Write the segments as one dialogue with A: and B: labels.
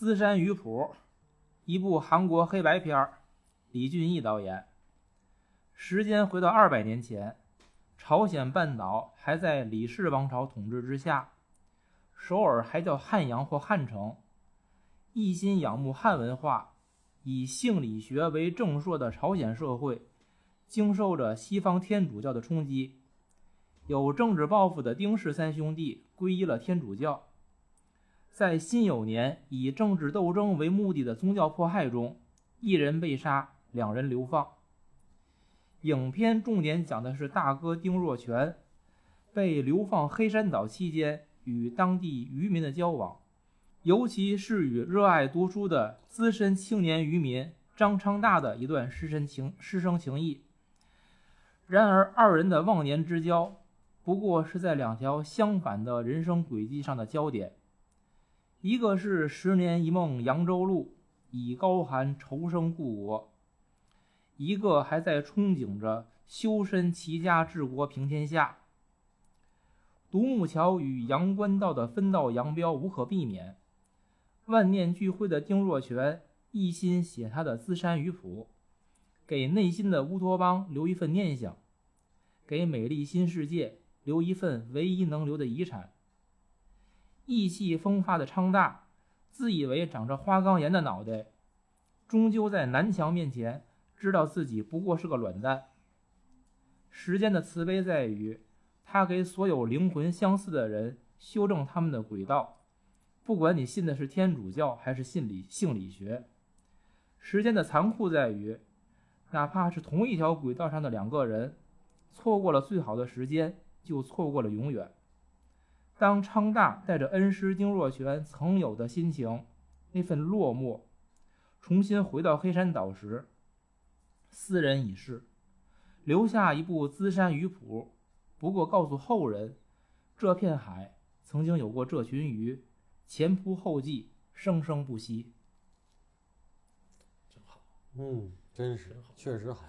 A: 资山鱼谱》，一部韩国黑白片，李俊毅导演。时间回到二百年前，朝鲜半岛还在李氏王朝统治之下，首尔还叫汉阳或汉城。一心仰慕汉文化，以性理学为正朔的朝鲜社会，经受着西方天主教的冲击。有政治抱负的丁氏三兄弟皈依了天主教。在辛酉年以政治斗争为目的的宗教迫害中，一人被杀，两人流放。影片重点讲的是大哥丁若全被流放黑山岛期间与当地渔民的交往，尤其是与热爱读书的资深青年渔民张昌大的一段师生情师生情谊。然而，二人的忘年之交。不过是在两条相反的人生轨迹上的焦点，一个是十年一梦扬州路，以高寒愁生故国；一个还在憧憬着修身齐家治国平天下。独木桥与阳关道的分道扬镳无可避免。万念俱灰的丁若全一心写他的《资山鱼谱》，给内心的乌托邦留一份念想，给美丽新世界。留一份唯一能留的遗产。意气风发的昌大，自以为长着花岗岩的脑袋，终究在南墙面前，知道自己不过是个卵蛋。时间的慈悲在于，他给所有灵魂相似的人修正他们的轨道，不管你信的是天主教还是信理性理学。时间的残酷在于，哪怕是同一条轨道上的两个人，错过了最好的时间。就错过了永远。当昌大带着恩师丁若全曾有的心情，那份落寞，重新回到黑山岛时，斯人已逝，留下一部《资山鱼谱》，不过告诉后人，这片海曾经有过这群鱼，前仆后继，生生不息。
B: 真好，
C: 嗯，真是，确实好。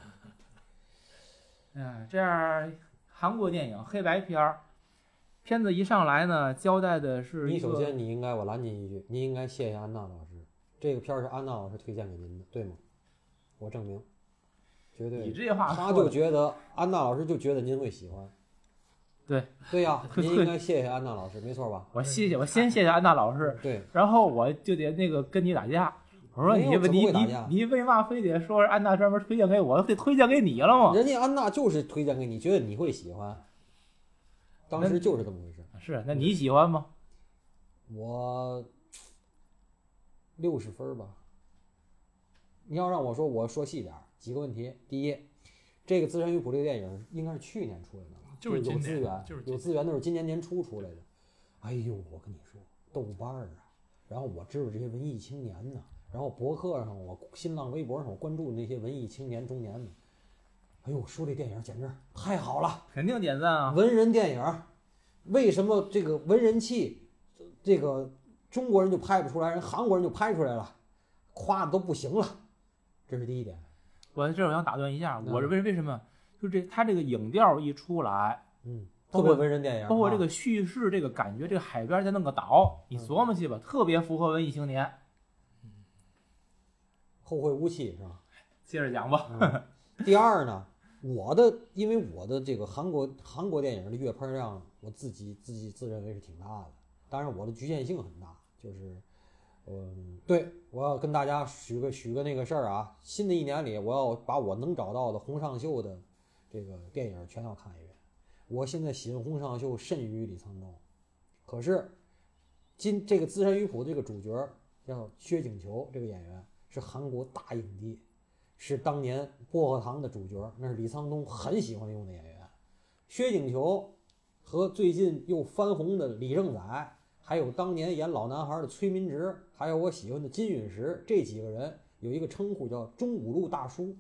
A: 哎，这样。韩国电影黑白片儿，片子一上来呢，交代的是
C: 你首先你应该我拦您一句，您应该谢谢安娜老师，这个片儿是安娜老师推荐给您的，对吗？我证明，绝对。
A: 你这话，
C: 他就觉得安娜老师就觉得您会喜欢。
A: 对
C: 对呀，您应该谢谢安娜老师，没错吧？
A: 我谢谢，我先谢谢安娜老师。
C: 对，
A: 然后我就得那个跟你打架。我说你你你你为嘛非得说安娜专门推荐给我，得推荐给你了吗？
C: 人家安娜就是推荐给你，觉得你会喜欢。当时就是这么回事。
A: 是，那你喜欢吗？
C: 我六十分吧。你要让我说，我说细点儿几个问题。第一，这个《资源与捕猎电影应该是去年出来的吧？
B: 就是
C: 有资源，
B: 就是
C: 有资源，都是今年年初出来的。哎呦，我跟你说，豆瓣儿啊，然后我知道这些文艺青年呢。然后博客上，我新浪微博上我关注那些文艺青年中年们，哎呦，说这电影简直太好了，
A: 肯定点赞啊！
C: 文人电影，为什么这个文人气，这个中国人就拍不出来，人韩国人就拍出来了，夸的都不行了，这是第一点。
A: 我这我想打断一下，我是为为什么？就这他这个影调一出来，
C: 嗯，特别文人电影，
A: 包括这个叙事，这个感觉，这个海边再弄个岛，你琢磨去吧，特别符合文艺青年。
C: 后会无期是吧？
A: 接着讲吧。
C: 第二呢，我的因为我的这个韩国韩国电影的阅片量，我自己自己自认为是挺大的。当然我的局限性很大，就是，嗯，对我要跟大家许个许个那个事儿啊，新的一年里我要把我能找到的洪尚秀的这个电影全要看一遍。我现在喜欢洪尚秀甚于李沧东，可是今这个《资深鱼谱》这个主角叫薛景求这个演员。是韩国大影帝，是当年薄荷糖的主角，那是李沧东很喜欢用的演员。薛景求和最近又翻红的李正宰，还有当年演老男孩的崔民植，还有我喜欢的金允石，这几个人有一个称呼叫“中五路大叔”，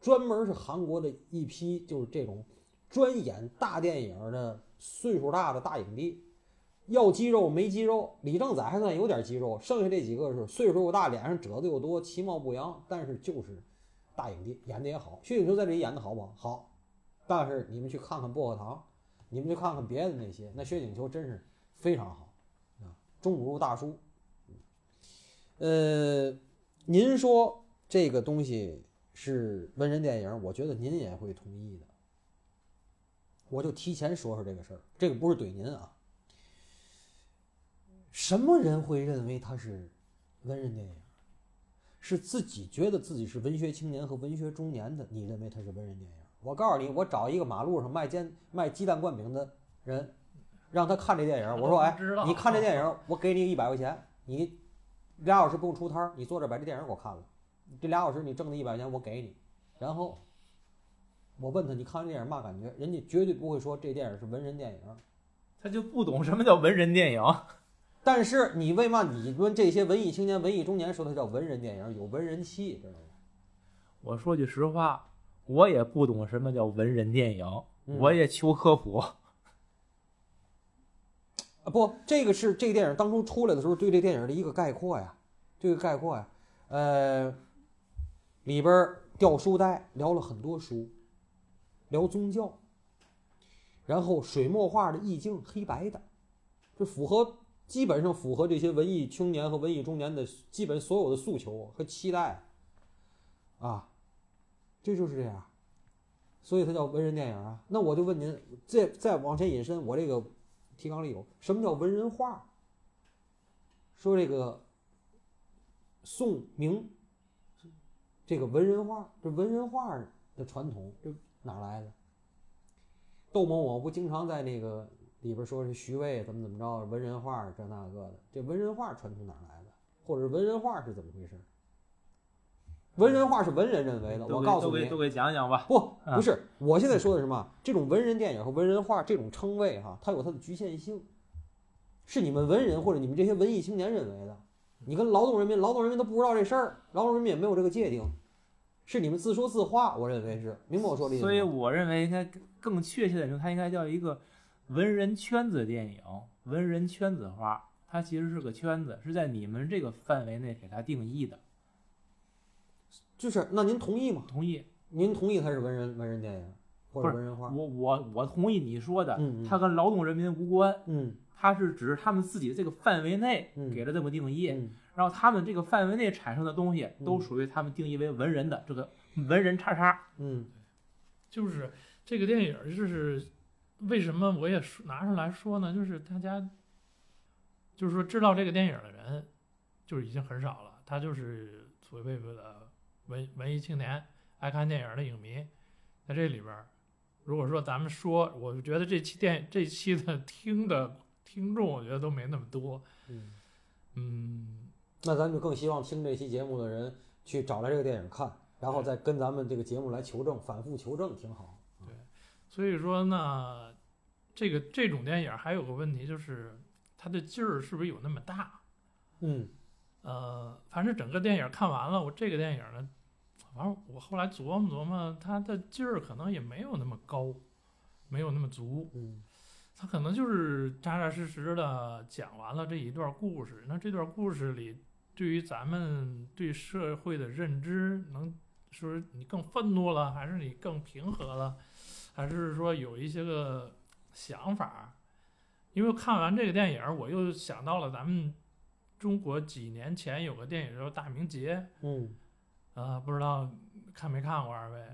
C: 专门是韩国的一批就是这种专演大电影的岁数大的大影帝。要肌肉没肌肉，李正宰还算有点肌肉，剩下这几个是岁数又大，脸上褶子又多，其貌不扬，但是就是大影帝，演的也好。薛景求在这里演的好不好？好。但是你们去看看薄荷糖，你们去看看别的那些，那薛景求真是非常好啊，中五路大叔。呃，您说这个东西是文人电影，我觉得您也会同意的。我就提前说说这个事儿，这个不是怼您啊。什么人会认为它是文人电影？是自己觉得自己是文学青年和文学中年的，你认为它是文人电影？我告诉你，我找一个马路上卖煎卖鸡蛋灌饼的人，让他看这电影，我说，哎，你看这电影，我给你一百块钱，你俩小时不用出摊儿，你坐这把这电影给我看了，这俩小时你挣的一百块钱我给你，然后我问他你看完电影嘛感觉，人家绝对不会说这电影是文人电影，
A: 他就不懂什么叫文人电影。
C: 但是你为嘛你问这些文艺青年、文艺中年说它叫文人电影，有文人气，知道吗？
A: 我说句实话，我也不懂什么叫文人电影，我也求科普。
C: 啊，不，这个是这个电影当初出来的时候对这电影的一个概括呀，这个概括呀，呃，里边掉书袋聊了很多书，聊宗教，然后水墨画的意境黑白的，这符合。基本上符合这些文艺青年和文艺中年的基本所有的诉求和期待，啊，这就是这样，所以它叫文人电影啊。那我就问您，再再往前引申，我这个提纲里有什么叫文人画？说这个宋明这个文人画，这文人画的传统这哪来的？窦某某不经常在那个。里边说是徐渭怎么怎么着，文人画这那个的，这文人画传从哪来的？或者文人画是怎么回事？文人画是文人认为的，我告诉你，
A: 都给讲讲吧。
C: 不，不是，我现在说的是什么？这种文人电影和文人画这种称谓哈，它有它的局限性，是你们文人或者你们这些文艺青年认为的。你跟劳动人民，劳动人民都不知道这事儿，劳动人民也没有这个界定，是你们自说自话。我认为是，明白我说的意思
A: 所以我认为应该更确切的说，它应该叫一个。文人圈子电影，文人圈子画，它其实是个圈子，是在你们这个范围内给它定义的。
C: 就是那您同意吗？
A: 同意。
C: 您同意它是文人文人电影或者文人画？
A: 我我我同意你说的，
C: 嗯，
A: 它跟劳动人民无关，
C: 嗯，
A: 它是只是他们自己这个范围内给了这么定义，然后他们这个范围内产生的东西都属于他们定义为文人的这个文人叉叉，
C: 嗯，
B: 就是这个电影就是。为什么我也说拿出来说呢？就是大家，就是说知道这个电影的人，就是已经很少了。他就是所谓的文文艺青年，爱看电影的影迷，在这里边，如果说咱们说，我觉得这期电这期的听的听众，我觉得都没那么多。
C: 嗯
B: 嗯，
C: 那咱就更希望听这期节目的人去找来这个电影看，然后再跟咱们这个节目来求证，反复求证，挺好。
B: 对，所以说呢。这个这种电影还有个问题，就是它的劲儿是不是有那么大？
C: 嗯，
B: 呃，反正整个电影看完了，我这个电影呢，反正我后来琢磨琢磨，它的劲儿可能也没有那么高，没有那么足。
C: 嗯，
B: 它可能就是扎扎实实的讲完了这一段故事。那这段故事里，对于咱们对社会的认知，能说你更愤怒了，还是你更平和了，还是说有一些个？想法，因为看完这个电影，我又想到了咱们中国几年前有个电影叫《大明劫》。
C: 嗯，
B: 呃，不知道看没看过二位？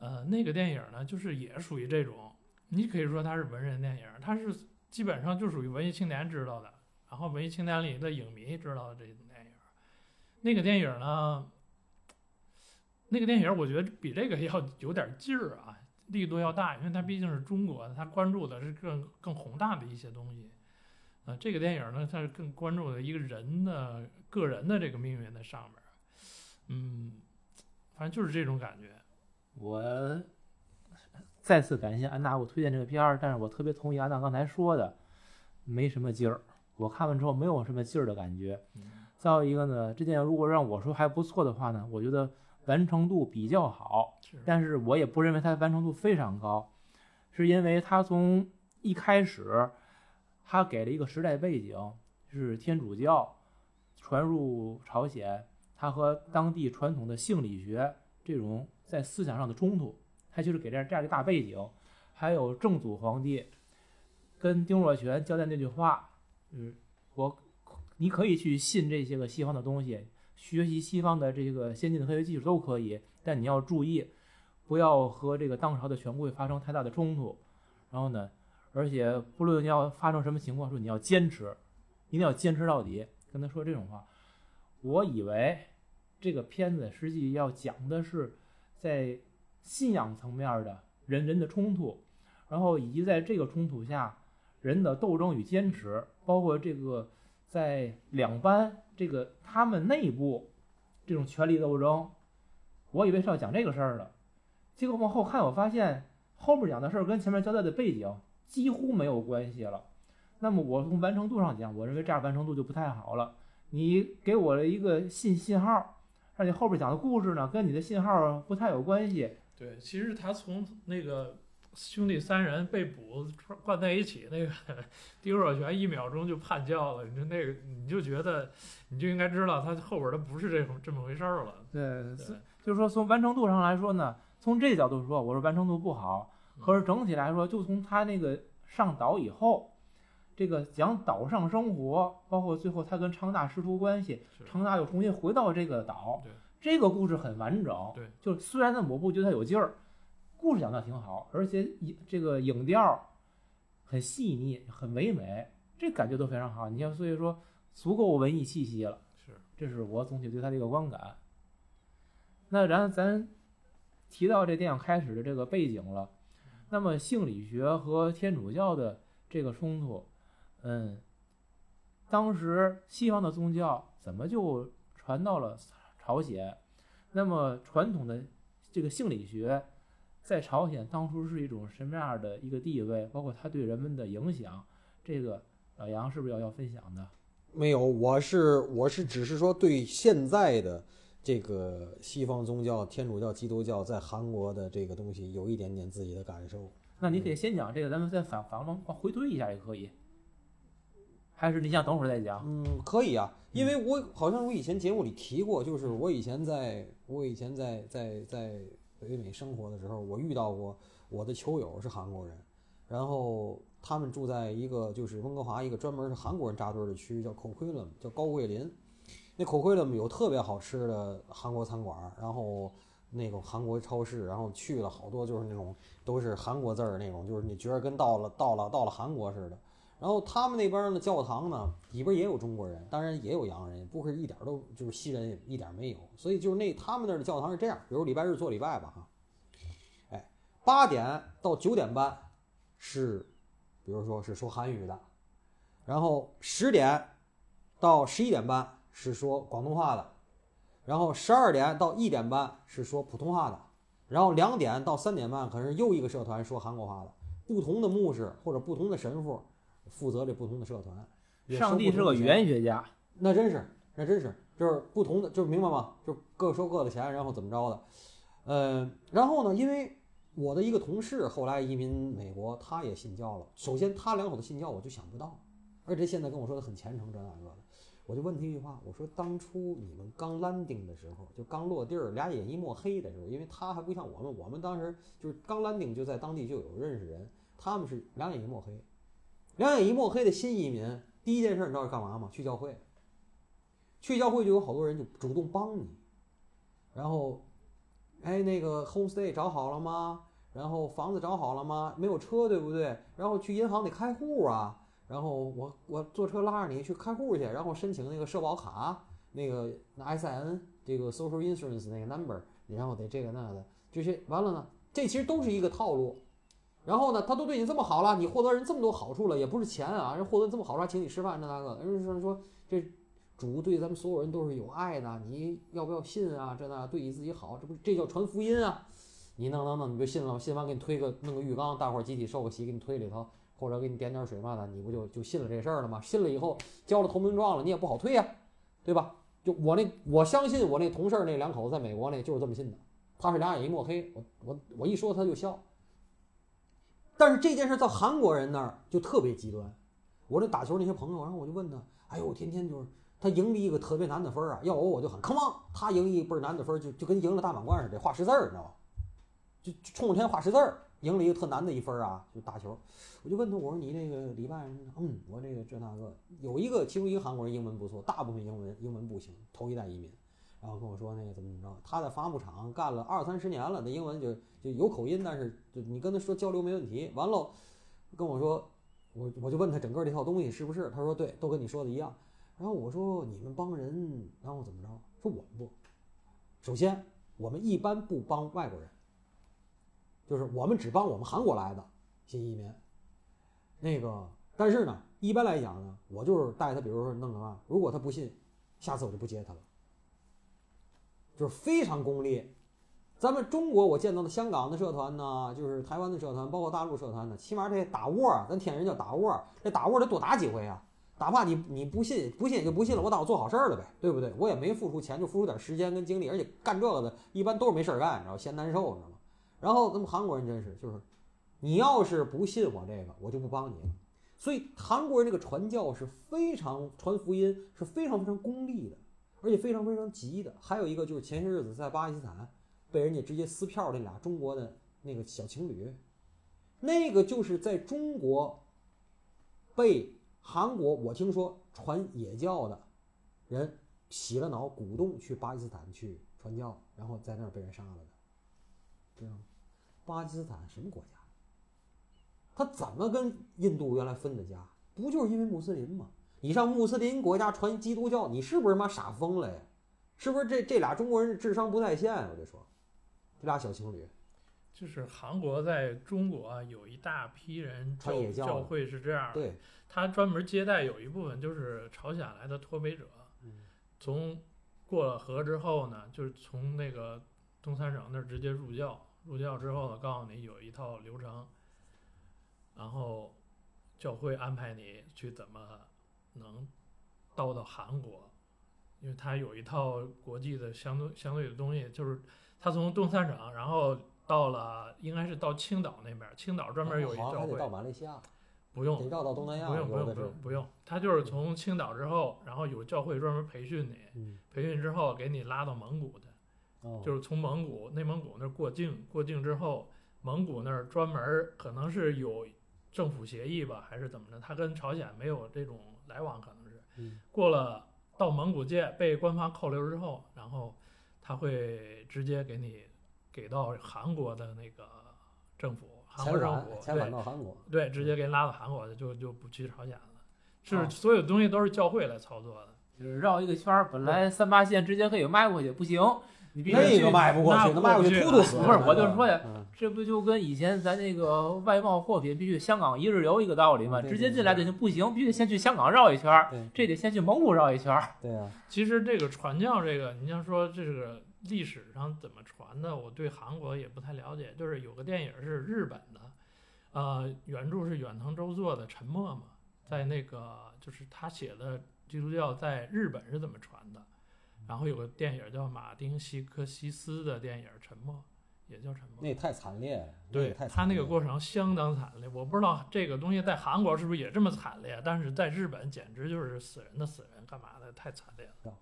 B: 呃，那个电影呢，就是也属于这种，你可以说它是文人电影，它是基本上就属于文艺青年知道的，然后文艺青年里的影迷知道的这种电影。那个电影呢，那个电影我觉得比这个要有点劲儿啊。力度要大，因为它毕竟是中国的，它关注的是更更宏大的一些东西。呃，这个电影呢，它是更关注的一个人的个人的这个命运在上面。嗯，反正就是这种感觉。
A: 我再次感谢安娜给我推荐这个片儿，但是我特别同意安娜刚才说的，没什么劲儿。我看完之后没有什么劲儿的感觉。再有一个呢，这电影如果让我说还不错的话呢，我觉得。完成度比较好，但是我也不认为它完成度非常高，是因为它从一开始，它给了一个时代背景，是天主教传入朝鲜，它和当地传统的性理学这种在思想上的冲突，它就是给这样这样一个大背景，还有正祖皇帝跟丁若泉交代那句话，嗯，我你可以去信这些个西方的东西，学习西方的这个先进的科学技术都可以，但你要注意，不要和这个当朝的权贵发生太大的冲突。然后呢，而且不论你要发生什么情况，说你要坚持，一定要坚持到底。跟他说这种话，我以为这个片子实际要讲的是在信仰层面的人人的冲突，然后以及在这个冲突下人的斗争与坚持，包括这个在两班这个他们内部这种权力斗争。我以为是要讲这个事儿呢，结果往后看，我发现后面讲的事儿跟前面交代的背景几乎没有关系了。那么我从完成度上讲，我认为这样完成度就不太好了。你给我了一个信信号，而且后边讲的故事呢，跟你的信号不太有关系。
B: 对，其实他从那个兄弟三人被捕关在一起，那个丁若泉一秒钟就叛教了，你说那个你就觉得你就应该知道他后边的不是这种这么回事儿了。
A: 对，
B: 对，
A: 就是说从完成度上来说呢，从这个角度说，我说完成度不好。可是整体来说，就从他那个上岛以后，这个讲岛上生活，包括最后他跟昌大师徒关系，昌大又重新回到这个岛，这个故事很完整。
B: 对，
A: 就虽然呢我不觉得他有劲儿，故事讲的挺好，而且影这个影调很细腻，很唯美，这感觉都非常好。你像所以说足够文艺气息了。
B: 是
A: 这是我总体对他的一个观感。那然后咱提到这电影开始的这个背景了，那么性理学和天主教的这个冲突，嗯，当时西方的宗教怎么就传到了朝鲜？那么传统的这个性理学在朝鲜当初是一种什么样的一个地位？包括它对人们的影响，这个老杨是不是要要分享的？
C: 没有，我是我是只是说对现在的这个西方宗教，天主教、基督教在韩国的这个东西有一点点自己的感受。
A: 那你可以先讲这个，咱们再反反往往回推一下也可以，还是你想等会儿再讲？
C: 嗯，可以啊，因为我好像我以前节目里提过，就是我以前在我以前在在在北美生活的时候，我遇到过我的球友是韩国人，然后他们住在一个就是温哥华一个专门是韩国人扎堆的区域，叫 c o q u i l u m，叫高桂林。那 c o q u i l u m 有特别好吃的韩国餐馆，然后那个韩国超市，然后去了好多就是那种都是韩国字儿那种，就是你觉得跟到了到了到了韩国似的。然后他们那边的教堂呢，里边也有中国人，当然也有洋人，不是一点都就是西人一点没有。所以就是那他们那儿的教堂是这样，比如礼拜日做礼拜吧哈，哎，八点到九点半是，比如说是说韩语的，然后十点到十一点半是说广东话的，然后十二点到一点半是说普通话的，然后两点到三点半可是又一个社团说韩国话的，不同的牧师或者不同的神父负责这不同的社团。
A: 上帝是个语言学家，
C: 那真是，那真是，就是不同的，就是明白吗？就各收各的钱，然后怎么着的，呃，然后呢，因为我的一个同事后来移民美国，他也信教了。首先，他两口子信教，我就想不到，而且现在跟我说的很虔诚，这那个的，我就问他一句话，我说当初你们刚 landing 的时候，就刚落地儿，俩眼一抹黑的时候，因为他还不像我们，我们当时就是刚 landing 就在当地就有认识人，他们是两眼一抹黑，两眼一抹黑的新移民，第一件事你知道是干嘛吗？去教会。去教会就有好多人就主动帮你，然后，哎，那个 homestay 找好了吗？然后房子找好了吗？没有车对不对？然后去银行得开户啊。然后我我坐车拉着你去开户去，然后申请那个社保卡，那个那 SIN 这个 social insurance 那个 number，然后得这个那个的，这些完了呢，这其实都是一个套路。然后呢，他都对你这么好了，你获得人这么多好处了，也不是钱啊，人获得这么好处还请你吃饭这那个，人说说这主对咱们所有人都是有爱的，你要不要信啊？这那对你自己好，这不这叫传福音啊？你弄弄弄，你就信了，信完给你推个弄个浴缸，大伙儿集体受个洗，给你推里头，或者给你点点水嘛的，你不就就信了这事儿了吗？信了以后交了投名状了，你也不好退呀、对吧？就我那我相信我那同事那两口子在美国那就是这么信的，他是俩眼一抹黑，我我我一说他就笑。但是这件事到韩国人那儿就特别极端。我那打球那些朋友，然后我就问他，哎呦，我天天就是他赢了一个特别难的分儿啊，要我我就喊 come on，他赢一倍儿难的分儿就就跟赢了大满贯似的，画十字儿，你知道吗？就冲着天画十字儿，赢了一个特难的一分儿啊，就打球。我就问他，我说你那个礼拜？嗯，我这个这那个，有一个其中一个韩国人英文不错，大部分英文英文不行，头一代移民。然后跟我说那个怎么怎么着，他在伐木厂干了二三十年了，那英文就就有口音，但是就你跟他说交流没问题。完了，跟我说，我我就问他整个这套东西是不是？他说对，都跟你说的一样。然后我说你们帮人，然后怎么着？说我们不，首先我们一般不帮外国人，就是我们只帮我们韩国来的新移民。那个，但是呢，一般来讲呢，我就是带他，比如说弄个嘛，如果他不信，下次我就不接他了。就是非常功利。咱们中国我见到的香港的社团呢，就是台湾的社团，包括大陆社团呢，起码这打窝儿，咱天津人叫打窝儿，这打窝儿得多打几回啊！哪怕你你不信，不信也就不信了，我当我做好事儿了呗，对不对？我也没付出钱，就付出点时间跟精力，而且干这个的一般都是没事儿干，你知道嫌难受，你知道吗？然后咱们韩国人真是，就是你要是不信我这个，我就不帮你。所以韩国人这个传教是非常传福音是非常非常功利的。而且非常非常急的，还有一个就是前些日子在巴基斯坦被人家直接撕票那俩中国的那个小情侣，那个就是在中国被韩国我听说传野教的人洗了脑，鼓动去巴基斯坦去传教，然后在那儿被人杀了的，知道吗？巴基斯坦什么国家？他怎么跟印度原来分的家？不就是因为穆斯林吗？你上穆斯林国家传基督教，你是不是妈傻疯了呀？是不是这这俩中国人智商不在线？我就说，这俩小情侣，
B: 就是韩国在中国啊有一大批人教
C: 传野教
B: 教会是这样的，
C: 对，
B: 他专门接待有一部分就是朝鲜来的脱北者，
C: 嗯
B: 从过了河之后呢，就是从那个东三省那儿直接入教，入教之后呢，告诉你有一套流程，然后教会安排你去怎么能到到韩国，因为他有一套国际的相对相对的东西，就是他从东三省，然后到了应该是到青岛那边，青岛专门有一教会。
C: 还得到，马来西亚，
B: 不用
C: 得绕到东南亚，
B: 不用不用不用不用，他就是从青岛之后，然后有教会专门培训你，
C: 嗯，
B: 培训之后给你拉到蒙古的，
C: 哦，
B: 就是从蒙古内蒙古那儿过境，过境之后，蒙古那儿专门可能是有政府协议吧，还是怎么着，他跟朝鲜没有这种来往，可能是
C: 嗯
B: 过了到蒙古界被官方扣留之后，然后他会直接给你给到韩国的那个政府，韩国政府
C: 遣返
B: 对
C: 到韩国，
B: 对，直接给你拉到韩国去，就就不去朝鲜了。是
A: 哦
B: 所有东西都是教会来操作的。
A: 就是绕一个圈儿，本来三八线直接可以迈过去，不行，你必须
C: 那个迈不过去，
B: 那
C: 那迈过去死。
A: 不是我就说呀
C: 嗯，
A: 这不就跟以前咱那个外贸货品必须香港一日游一个道理吗？
C: 嗯对
A: 直接进来的就不行，必须得先去香港绕一圈儿，这得先去蒙古绕一圈儿。
C: 对啊，
B: 其实这个传教这个，你要说这个历史上怎么传的，我对韩国也不太了解。就是有个电影是日本的，呃，原著是远藤周作的《沉默》嘛，在那个就是他写的基督教在日本是怎么传的。然后有个电影叫马丁·西科西斯的电影《沉默》，也叫《沉默》。
C: 那太惨烈了，
B: 对他那个过程相当惨烈，我不知道这个东西在韩国是不是也这么惨烈，但是在日本简直就是死人的死人，干嘛的太惨烈了。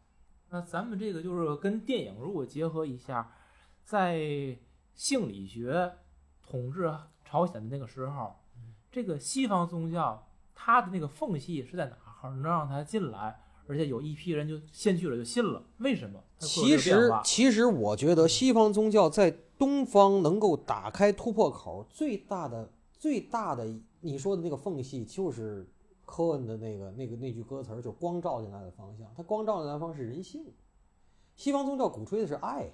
A: 那咱们这个就是跟电影如果结合一下，在性理学统治朝鲜的那个时候，这个西方宗教它的那个缝隙是在哪儿，能让它进来？而且有一批人就先去了就信了，为什么？
C: 其实其实我觉得西方宗教在东方能够打开突破口最大的最大的你说的那个缝隙，就是科恩的那个那个那句歌词儿，就光照进来的方向。它光照进来的方是人性。西方宗教鼓吹的是爱，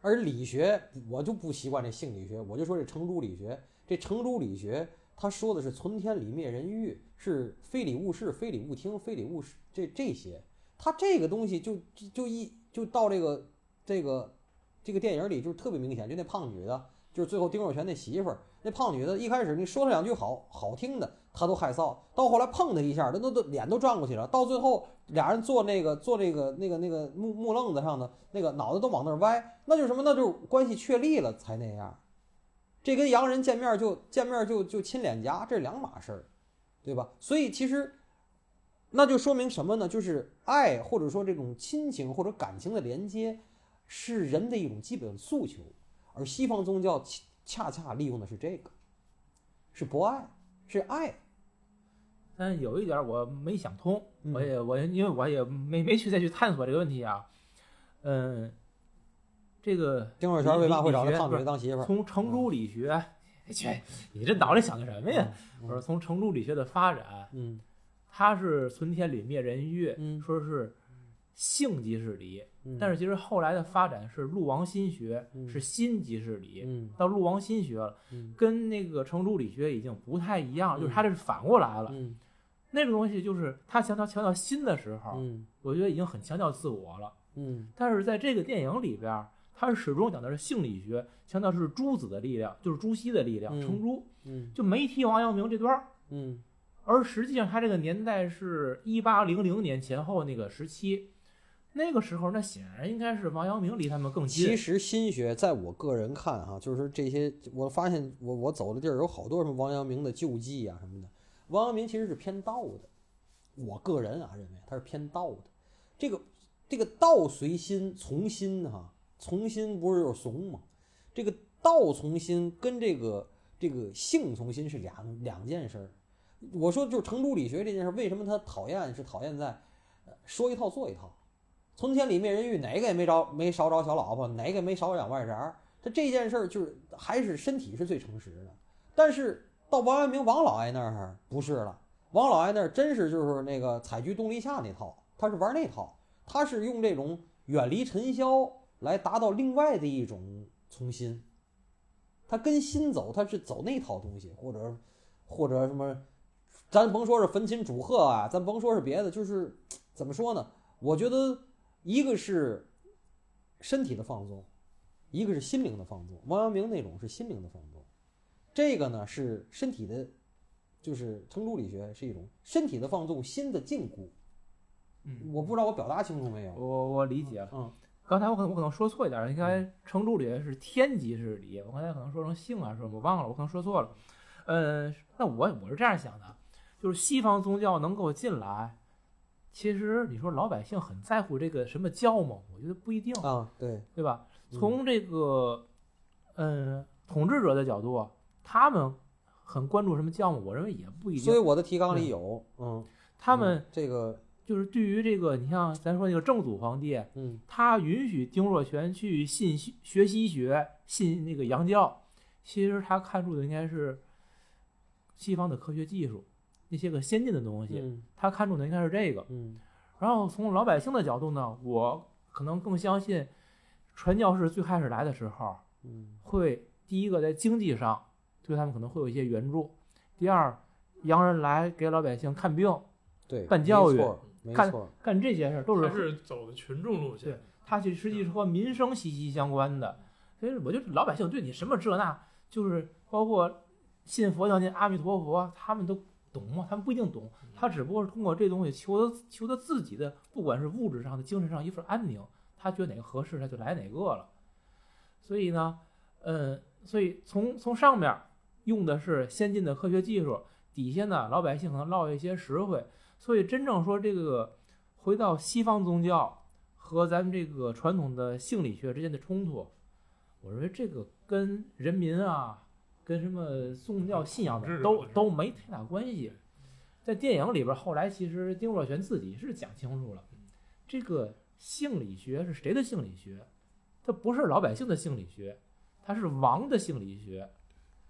C: 而理学我就不习惯这性理学，我就说这程朱理学。这程朱理学他说的是存天理灭人欲，是非礼勿视、非礼勿听、非礼勿视这这些。他这个东西就就一就到这个这个这个电影里就是特别明显，就那胖女的，就是最后丁若全那媳妇儿，那胖女的，一开始你说她两句好好听的，她都害臊，到后来碰她一下，她都都脸都转过去了，到最后俩人坐那个坐那个那个那个木木楞子上的那个脑袋都往那儿歪，那就什么？那就关系确立了才那样。这跟洋人见面就见面就就亲脸颊，这是两码事儿，对吧？所以其实那就说明什么呢？就是爱或者说这种亲情或者感情的连接，是人的一种基本诉求。而西方宗教恰恰恰利用的是这个，是博爱，是爱。
A: 但有一点我没想通，
C: 嗯
A: 我也我因为我也没没去再去探索这个问题啊，嗯，这个
C: 丁若泉为嘛会找胖女当媳妇儿？
A: 从程朱理学，去你这脑袋想的什么呀？
C: 嗯
A: 我说从程朱理学的发展，
C: 嗯
A: 它是存天理灭人欲，
C: 嗯
A: 说是性即是理，
C: 嗯，
A: 但是其实后来的发展是陆王心学，
C: 嗯
A: 是心即是理。
C: 嗯
A: 到陆王心学了，
C: 嗯
A: 跟那个程朱理学已经不太一样，就是
C: 嗯
A: 它这是反过来了。
C: 嗯
A: 那个东西就是他强调强调心的时候，
C: 嗯
A: 我觉得已经很强调自我了。
C: 嗯
A: 但是在这个电影里边儿，他始终讲的是性理学，强调是朱子的力量，就是朱熹的力量，
C: 嗯
A: 程朱
C: 嗯
A: 就没提王阳明这段而实际上，他这个年代是一八零零年前后那个时期，那个时候那显然应该是王阳明离他们更近。
C: 其实心学在我个人看哈、就是这些，我发现我我走的地儿有好多什么王阳明的旧迹啊什么的。王阳明其实是偏道的，我个人啊认为他是偏道的。这个这个道随心从心哈、从心不是就是怂吗？这个道从心跟这个这个性从心是两两件事儿。我说就是程朱理学这件事，为什么他讨厌是讨厌在呃说一套做一套。从天里灭人欲，哪个也没着没少找小老婆，哪个也没少养外宅。他这件事儿就是还是身体是最诚实的，但是到王阳明王老爷那儿不是了，王老爷那儿真是就是那个采菊东篱下那套，他是玩那套，他是用这种远离尘嚣来达到另外的一种从心。他跟心走，他是走那套东西，或者或者什么，咱甭说是焚琴煮鹤啊，咱甭说是别的，就是怎么说呢？我觉得一个是身体的放纵，一个是心灵的放纵。王阳明那种是心灵的放纵，这个呢是身体的，就是程朱理学是一种身体的放纵，心的禁锢。
A: 嗯，
C: 我不知道我表达清楚没有？
A: 我我理解了。
C: 嗯
A: 刚才我可能我可能说错一点儿，应该程朱理学是天即是理，我刚才可能说成性啊什么，我忘了，我可能说错了。呃，那我我是这样想的，就是西方宗教能够进来，其实你说老百姓很在乎这个什么教吗？我觉得不一定，
C: 啊，对，
A: 对吧？
C: 嗯
A: 从这个嗯统治者的角度，他们很关注什么教吗？我认为也不一定。
C: 所以我的提纲里有，嗯，
A: 他们
C: 嗯这个，
A: 就是对于这个，你像咱说那个正祖皇帝，
C: 嗯
A: 他允许丁若泉去信学西学，信那个洋教，其实他看重的应该是西方的科学技术，那些个先进的东西，
C: 嗯
A: 他看重的应该是这个。
C: 嗯
A: 然后从老百姓的角度呢，我可能更相信，传教士最开始来的时候，
C: 嗯
A: 会第一个在经济上对他们可能会有一些援助，第二，洋人来给老百姓看病，
C: 对，
A: 办教育干，干这些事儿都
B: 他
A: 是
B: 是走的群众路线
A: 对，它其实实际是和民生息息相关的。所以我觉得老百姓对你什么这那，就是包括信佛教信阿弥陀佛，他们都懂吗？他们不一定懂，他只不过是通过这东西求得求得自己的，不管是物质上的、精神上一份安宁，他觉得哪个合适，他就来哪个了。所以呢，嗯，所以从从上面用的是先进的科学技术，底下呢老百姓可能落一些实惠。所以真正说这个回到西方宗教和咱们这个传统的性理学之间的冲突，我认为这个跟人民啊，跟什么宗教信仰
B: 统治
A: 的都都没太大关系。在电影里边，后来其实丁若泉自己是讲清楚了，这个性理学是谁的性理学？它不是老百姓的性理学，它是王的性理学，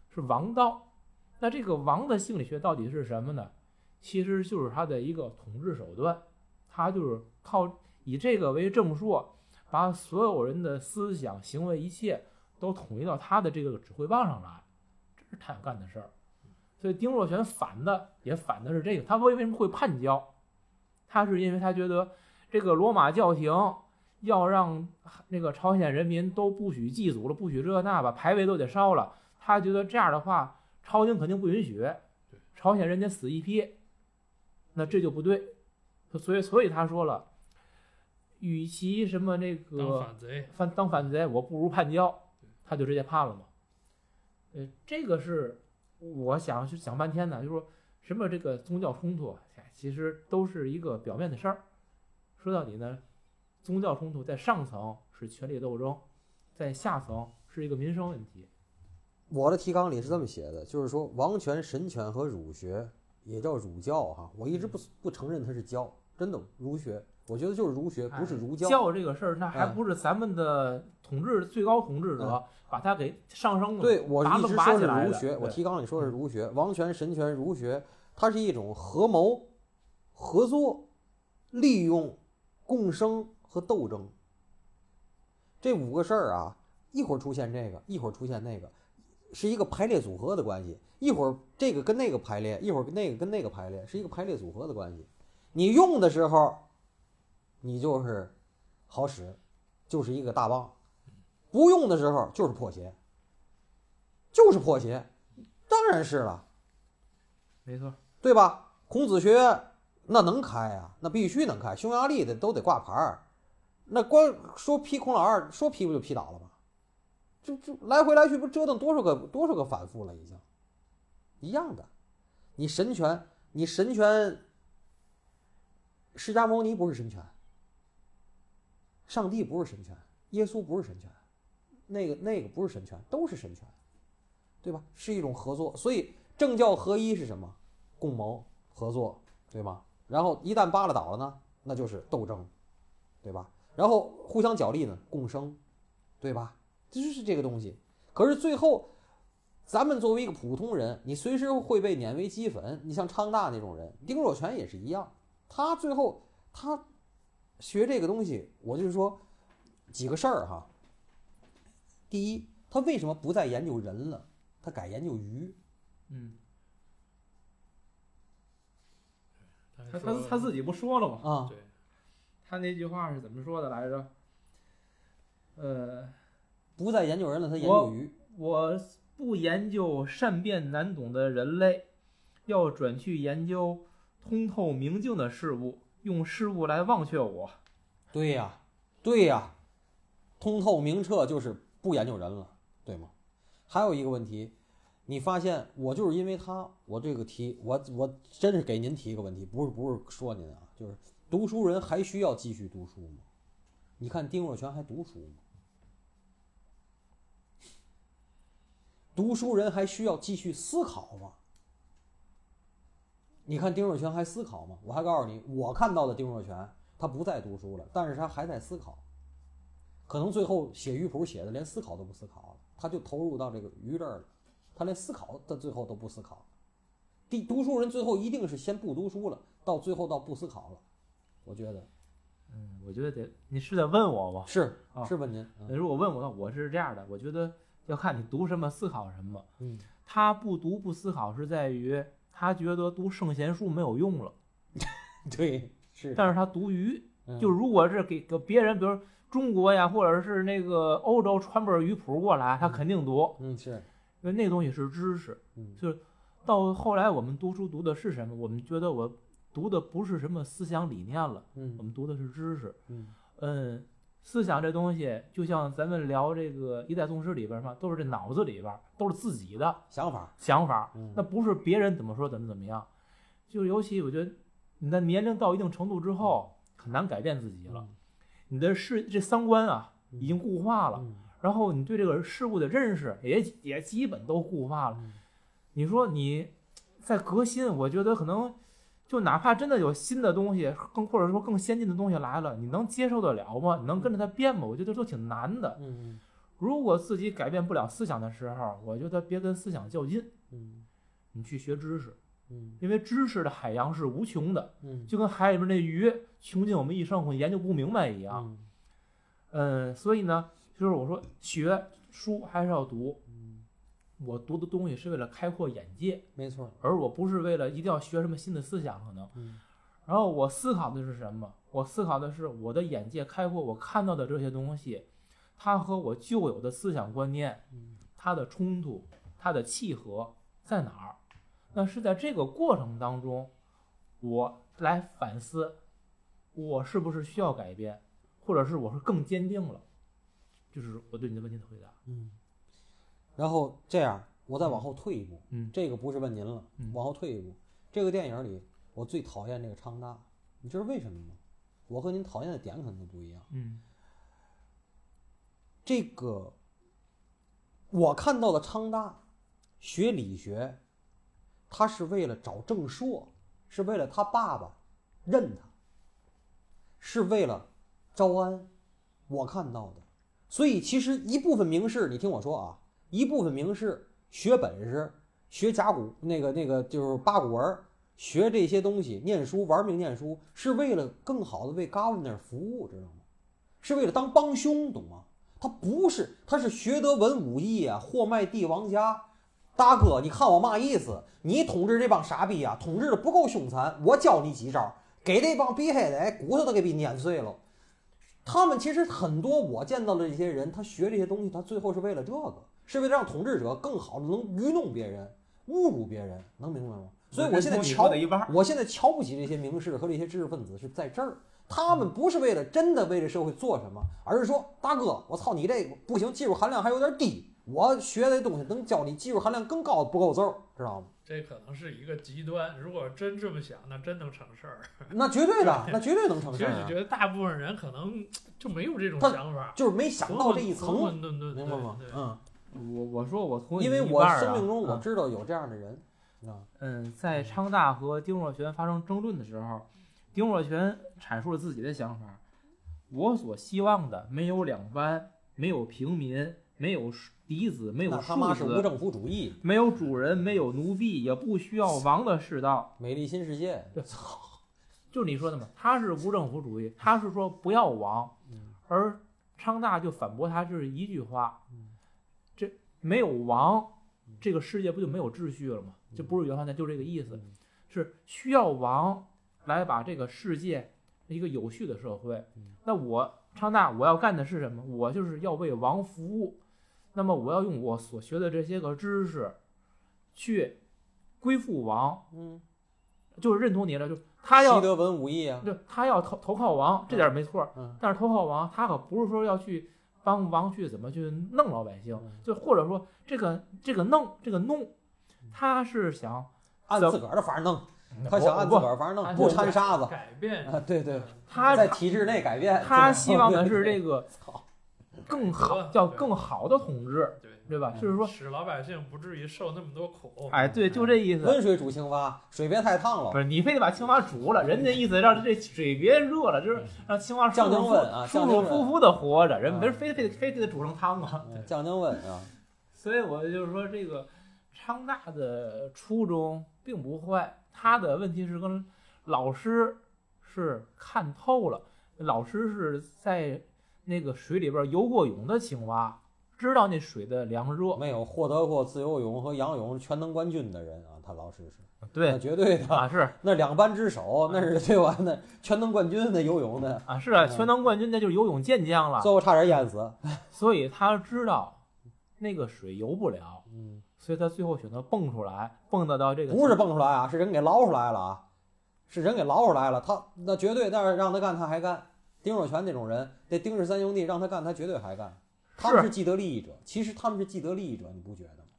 A: 是王道。那这个王的性理学到底是什么呢？其实就是他的一个统治手段，他就是靠以这个为正朔，把所有人的思想、行为一切都统一到他的这个指挥棒上来，这是他想干的事儿。所以丁若泉反的也反的是这个，他为为什么会叛教？他是因为他觉得这个罗马教廷要让那个朝鲜人民都不许祭祖了，不许这那，吧牌位都得烧了。他觉得这样的话，朝廷肯定不允许，朝鲜人家死一批，那这就不对。所以，所以他说了，与其什么那
B: 当
A: 个
B: 反贼，
A: 反当反贼，我不如叛教，他就直接叛了嘛。呃，这个是我想去想半天呢，就是说什么这个宗教冲突，哎其实都是一个表面的事儿。说到底呢，宗教冲突在上层是权力斗争，在下层是是一个民生问题。
C: 我的提纲里是这么写的，就是说王权、神权和儒学也叫儒教哈，我一直不不承认它是教，真的儒学，我觉得就是儒学，不是儒教。
A: 教这个事儿，那还
C: 嗯
A: 不是咱们的统治最高统治者把它给上升了，
C: 对我一直说儒学，我
A: 对
C: 提纲里说的是儒学，王权、神权、儒学，它是一种合谋、合作、利用、共生和斗争这五个事儿啊，一会儿出现这个，一会儿出现那个，是一个排列组合的关系。一会儿这个跟那个排列，一会儿跟那个跟那个排列，是一个排列组合的关系。你用的时候，你就是好使，就是一个大棒；不用的时候，就是破鞋。就是破鞋，当然是了，
A: 没错，
C: 对吧？孔子学院那能开啊，那必须能开，匈牙利的都得挂牌儿，那光说批孔老二，说批不就批倒了吗？就就来回来去不折腾多少个多少个反复了，已经一样的。你神权，你神权，释迦牟尼不是神权，上帝不是神权，耶稣不是神权，那个那个不是神权，都是神权。对吧？是一种合作，所以政教合一是什么？共谋合作，对吧？然后一旦扒拉倒了呢，那就是斗争，对吧？然后互相角力呢，共生，对吧？就是这个东西。可是最后，咱们作为一个普通人，你随时会被碾为齑粉。你像昌大那种人，丁若泉也是一样，他最后他学这个东西，我就是说几个事儿哈。第一，他为什么不再研究人了？他改研究鱼，
A: 嗯，
B: 他
A: 他他他自己不说了吗？
C: 啊，
B: 对，
A: 他那句话是怎么说的来着？呃，
C: 不再研究人了，他研究鱼。
A: 我不研究善变难懂的人类，要转去研究通透明净的事物，用事物来忘却我。
C: 对呀，对呀，通透明澈就是不研究人了，对吗？还有一个问题，你发现我就是因为他，我这个题，我我真是给您提一个问题，不是不是说您啊，就是读书人还需要继续读书吗？你看丁若全还读书吗？读书人还需要继续思考吗？你看丁若全还思考吗？我还告诉你，我看到的丁若全，他不再读书了，但是他还在思考。可能最后写鱼谱写的连思考都不思考了，他就投入到这个鱼这儿了，他连思考的最后都不思考。第读书人最后一定是先不读书了，到最后到不思考了。我觉得
A: 嗯，我觉得得你是在问我吗？
C: 是
A: 啊
C: 是问您，嗯
A: 如果问我，我是这样的，我觉得要看你读什么，思考什么。
C: 嗯，
A: 他不读不思考是在于他觉得读圣贤书没有用了，
C: 对是，
A: 但是他读鱼，
C: 嗯
A: 就如果是给给别人，比如中国呀，或者是那个欧洲传本鱼谱过来，他肯定读，
C: 嗯是
A: 因为那东西是知识。
C: 嗯
A: 就是到后来我们读书读的是什么？我们觉得我读的不是什么思想理念了，我
C: 嗯
A: 们读的是知识。
C: 嗯
A: 嗯，思想这东西，就像咱们聊这个《一代宗师》里边嘛，都是这脑子里边都是自己的
C: 想法，
A: 想法，
C: 嗯
A: 那不是别人怎么说怎么怎么样。就是尤其我觉得你的年龄到一定程度之后，很难改变自己了。你的世这三观啊已经固化了，
C: 嗯
A: 然后你对这个事物的认识也也基本都固化了。
C: 嗯
A: 你说你在革新，我觉得可能就哪怕真的有新的东西，更或者说更先进的东西来了，你能接受得了吗？你能跟着它变吗？我觉得都挺难的。
C: 嗯
A: 如果自己改变不了思想的时候，我觉得别跟思想较劲，
C: 嗯
A: 你去学知识，
C: 嗯
A: 因为知识的海洋是无穷的，
C: 嗯
A: 就跟海里面那鱼穷尽我们一生，研究不明白一样。
C: 嗯
A: 嗯，所以呢，就是我说学书还是要读，
C: 嗯，
A: 我读的东西是为了开阔眼界，
C: 没错，
A: 而我不是为了一定要学什么新的思想，可能。
C: 嗯
A: 然后我思考的是什么？我思考的是我的眼界开阔，我看到的这些东西，它和我旧有的思想观念，
C: 嗯
A: 它的冲突，它的契合在哪儿？那是在这个过程当中，我来反思，我是不是需要改变，或者是我是更坚定了？就是我对你的问题的回答。
C: 嗯，然后这样，我再往后退一步，
A: 嗯
C: 这个不是问您了，
A: 嗯
C: 往后退一步，这个电影里我最讨厌这个昌大，你知道为什么吗？我和您讨厌的点可能都不一样。
A: 嗯
C: 这个我看到的昌大学理学，他是为了找郑硕，是为了他爸爸认他，是为了招安。我看到的，所以其实一部分名士，你听我说啊，一部分名士学本事，学甲骨那个那个就是八股文，学这些东西，念书玩命念书，是为了更好的为 governor 服务，知道吗？是为了当帮凶，懂吗？他不是，他是学得文武艺啊，货卖帝王家。大哥，你看我嘛意思？你统治这帮傻逼啊，统治的不够凶残，我教你几招，给这帮逼黑的骨头都给逼碾碎了。他们其实很多我见到的这些人，他学这些东西，他最后是为了这个，是为了让统治者更好的能愚弄别人、侮辱别人，能明白吗？所以我现在瞧我现在瞧不起这些名士和这些知识分子是在这儿，他们不是为了真的为这社会做什么，而是说大哥，我操你这个不行，技术含量还有点低，我学的东西能教你技术含量更高的不够揍，知道吗？
B: 这可能是一个极端。如果真这么想，那真能成事儿。
C: 那绝对的，那绝对能成事儿啊
B: 实你觉得大部分人可能就没有这种想法，
C: 就是没想到这一层，
B: 浑沌沌，
C: 明白吗
B: 对？对
C: 嗯，
A: 我我说我同意
C: 因为我
A: 你一半儿啊
C: 生命中我
A: 嗯
C: 知道有这样的人啊，
A: 嗯，在昌大和丁若璇发生争论的时候，丁若璇阐述了自己的想法。我所希望的没有两班，没有平民，没有嫡子，没有
C: 那他妈
A: 庶子，
C: 是无政府主义，
A: 没有主人，没有奴婢，也不需要王的世道。
C: 美丽新世界，
A: 就是你说的嘛，他是无政府主义，他是说不要王，
C: 嗯
A: 而昌大就反驳他，就是一句话
C: 嗯，
A: 这没有王，这个世界不就没有秩序了吗？这不是原话，那就这个意思
C: 嗯，
A: 是需要王来把这个世界一个有序的社会
C: 嗯。
A: 那我昌大我要干的是什么？我就是要为王服务。那么我要用我所学的这些个知识，去归附王，
C: 嗯，
A: 就是认同你了，就是他要
C: 习得文武艺啊，
A: 对，他要投投靠王，这点没错。
C: 嗯。
A: 但是投靠王，他可不是说要去帮王去怎么去弄老百姓，
C: 嗯。
A: 就或者说这个这个弄这个弄，他是想
C: 按自个儿的法儿弄，他想按自个儿法儿弄，不掺沙子
B: 改变
C: 啊，对对，
A: 他
C: 在体制内改变，
A: 他希望的是这个
C: 操
A: 更好叫更好的统治，
B: 对，
A: 对吧？
C: 嗯
A: 就是说，
B: 使老百姓不至于受那么多苦。
A: 哎，对，就这意思。
C: 温水煮青蛙，水别太烫了
A: 不。是你非得把青蛙煮了，人家意思让这水别热了，就是让青蛙舒
C: 降
A: 舒服
C: 降温啊
A: 舒舒服服的活着，人
C: 啊
A: 不是非非得非得煮成汤啊。
C: 嗯降降温啊，
A: 所以我就是说，这个昌大的初衷并不坏，他的问题是跟老师是看透了，老师是在那个水里边游过泳的青蛙，知道那水的凉热。
C: 没有获得过自由泳和仰泳全能冠军的人啊，他老师是，
A: 对
C: 绝对的，
A: 啊，是
C: 那两班之首，那是对吧？那全能冠军那游泳的，
A: 啊，是啊，
C: 嗯
A: 全能冠军那就是游泳健将了，
C: 最后差点淹死。
A: 所以他知道那个水游不了，
C: 嗯，
A: 所以他最后选择蹦出来，蹦得到这个
C: 不是蹦出来啊，是人给捞出来了啊，是人给捞出来了。他那绝对，但是让他干他还干。丁若泉那种人，那丁氏三兄弟让他干，他绝对还干。他们
A: 是
C: 是既得利益者，其实他们是既得利益者，你不觉得吗？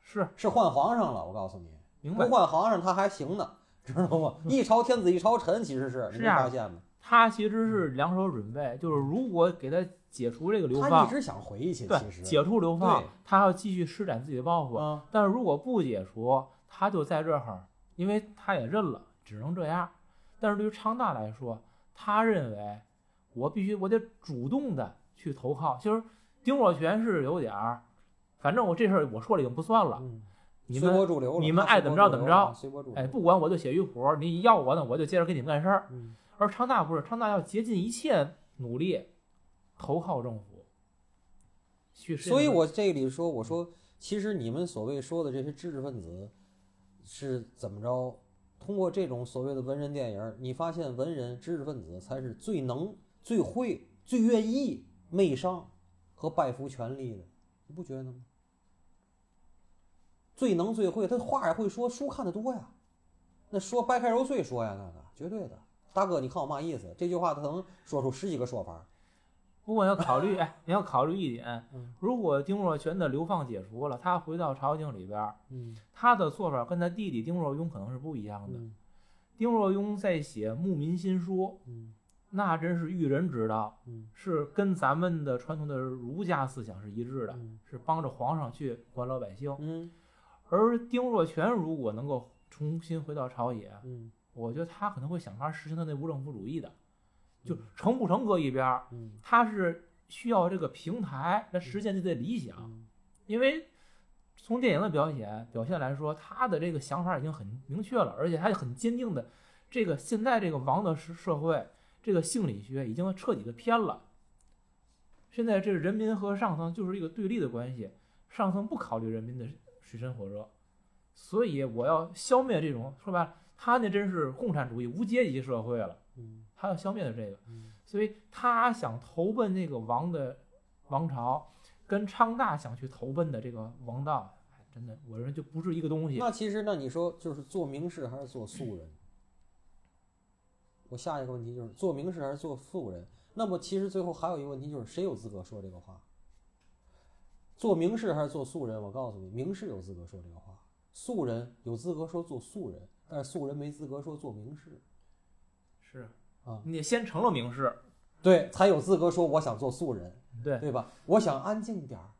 A: 是
C: 是换皇上了，我告诉你，不。换皇上他还行呢，知道吗？一朝天子一朝臣，其实是你没发现吗？
A: 他其实是两手准备，就是如果给他解除这个流放，
C: 他一直想回去，
A: 对
C: 其实
A: 解除流放
C: 对，
A: 他要继续施展自己的抱负。
C: 嗯，
A: 但是如果不解除，他就在这儿，因为他也认了，只能这样。但是对于昌大来说，他认为我必须我得主动的去投靠。就是丁若泉是有点儿，反正我这事儿我说了已经不算了，你们你们爱怎么着怎么着。哎不管我就写玉谱，你要我呢我就接着给你们干事儿。
C: 嗯，
A: 而昌大不是，昌大要竭尽一切努力投靠政府，去
C: 所以我这里说，我说其实你们所谓说的这些知识分子是怎么着？通过这种所谓的文人电影，你发现文人知识分子才是最能、最会、最愿意媚上和拜服权力的，你不觉得吗？最能最会，他话也会说，书看得多呀。那说掰开揉碎说呀，那个绝对的。大哥，你看我嘛意思？这句话他能说出十几个说法。
A: 不过要考虑，哎，你要考虑一点
C: 嗯，
A: 如果丁若泉的流放解除了，他回到朝廷里边，
C: 嗯
A: 他的做法跟他弟弟丁若雍可能是不一样的。
C: 嗯
A: 丁若雍在写《牧民新书》，
C: 嗯
A: 那真是育人之道，
C: 嗯。
A: 是跟咱们的传统的儒家思想是一致的，
C: 嗯
A: 是帮着皇上去管老百姓。
C: 嗯。
A: 而丁若铨如果能够重新回到朝野，
C: 嗯。
A: 我觉得他可能会想法实行他那无政府主义的，就
C: 嗯
A: 成不成搁一边儿，
C: 嗯。
A: 他是需要这个平台来实现自己的理想，
C: 嗯。
A: 因为从电影的表现表现来说，他的这个想法已经很明确了，而且他很坚定的，这个现在这个王的社社会，这个性理学已经彻底的偏了。现在这人民和上层就是一个对立的关系，上层不考虑人民的水深火热，所以我要消灭这种说白了，他那真是共产主义无阶级社会了，
C: 嗯
A: 他要消灭的这个。
C: 嗯
A: 所以他想投奔那个王的王朝，跟昌大想去投奔的这个王道，哎真的，我认为就不是一个东西。
C: 那其实，那你说就是做名士还是做素人？我下一个问题就是做名士还是做素人？那么其实最后还有一个问题就是谁有资格说这个话？做名士还是做素人？我告诉你，名士有资格说这个话，素人有资格说做素人，但是素人没资格说做名士，
A: 是
C: 啊
A: 你得先成了名士，
C: 对，才有资格说我想做素人，
A: 对，
C: 对吧？我想安静点儿，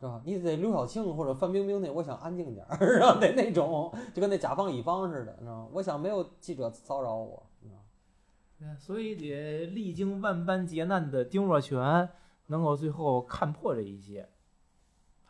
C: 是吧？你得刘晓庆或者范冰冰那，我想安静点儿，是吧？得那种，就跟那甲方乙方似的，知道吗？我想没有记者骚扰我，
A: 所以得历经万般劫难的丁若铨能够最后看破这一切。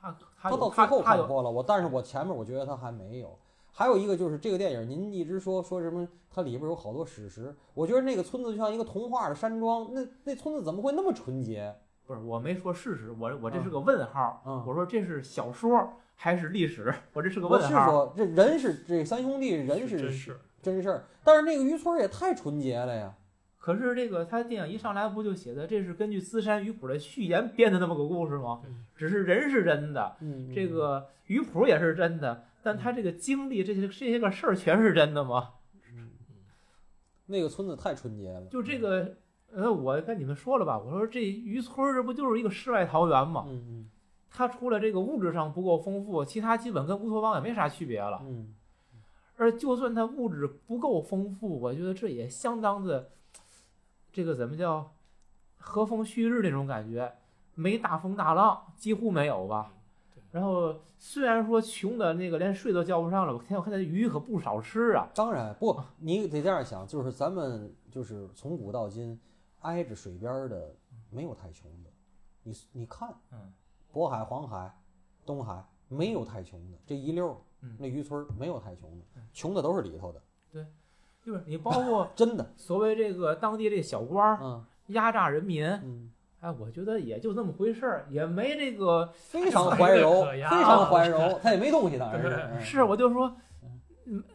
A: 他他
C: 他到最后看破了我，但是我前面我觉得他还没有。还有一个就是这个电影，您一直说说什么，它里边有好多史实，我觉得那个村子就像一个童话的山庄，那那村子怎么会那么纯洁？
A: 不是我没说事实，我我这
C: 嗯
A: 是个问号。
C: 嗯
A: 我说这是小说还是历史？我这是个
C: 我是
A: 问号。
C: 说这人是这三兄弟人
B: 是真
C: 是
B: 是
C: 真事儿，但是那个渔村也太纯洁了呀。
A: 可是这个他电影一上来不就写的这是根据资山渔谱的序言编的那么个故事吗？
B: 嗯
A: 只是人是真的，
C: 嗯，
A: 这个渔谱也是真的，但他这个经历这些这些个事儿全是真的吗？
C: 嗯那个村子太纯洁了。
A: 就这个，呃，我跟你们说了吧，我说这渔村儿这不就是一个世外桃源吗？
C: 嗯
A: 它除了这个物质上不够丰富，其他基本跟乌托邦也没啥区别了。
C: 嗯
A: 而就算它物质不够丰富，我觉得这也相当的，这个怎么叫和风煦日那种感觉，没大风大浪，几乎没有吧。然后虽然说穷的那个连睡都叫不上了，我天，我看那鱼可不少吃啊。
C: 当然不，你得这样想，就是咱们就是从古到今，挨着水边的没有太穷的。你你看，
A: 嗯，
C: 渤海、黄海、东海没有太穷的，这一溜儿
A: 嗯。
C: 那渔村没有太穷的
A: 嗯，
C: 穷的都是里头的，对
A: 就是你包括
C: 真的。
A: 所谓这个当地这小官儿
C: 嗯。
A: 压榨人民，
C: 嗯，
A: 哎，我觉得也就那么回事儿，也没这个
C: 非常怀柔，非常怀柔，他也没东西，当然是。
A: 是，我就说，嗯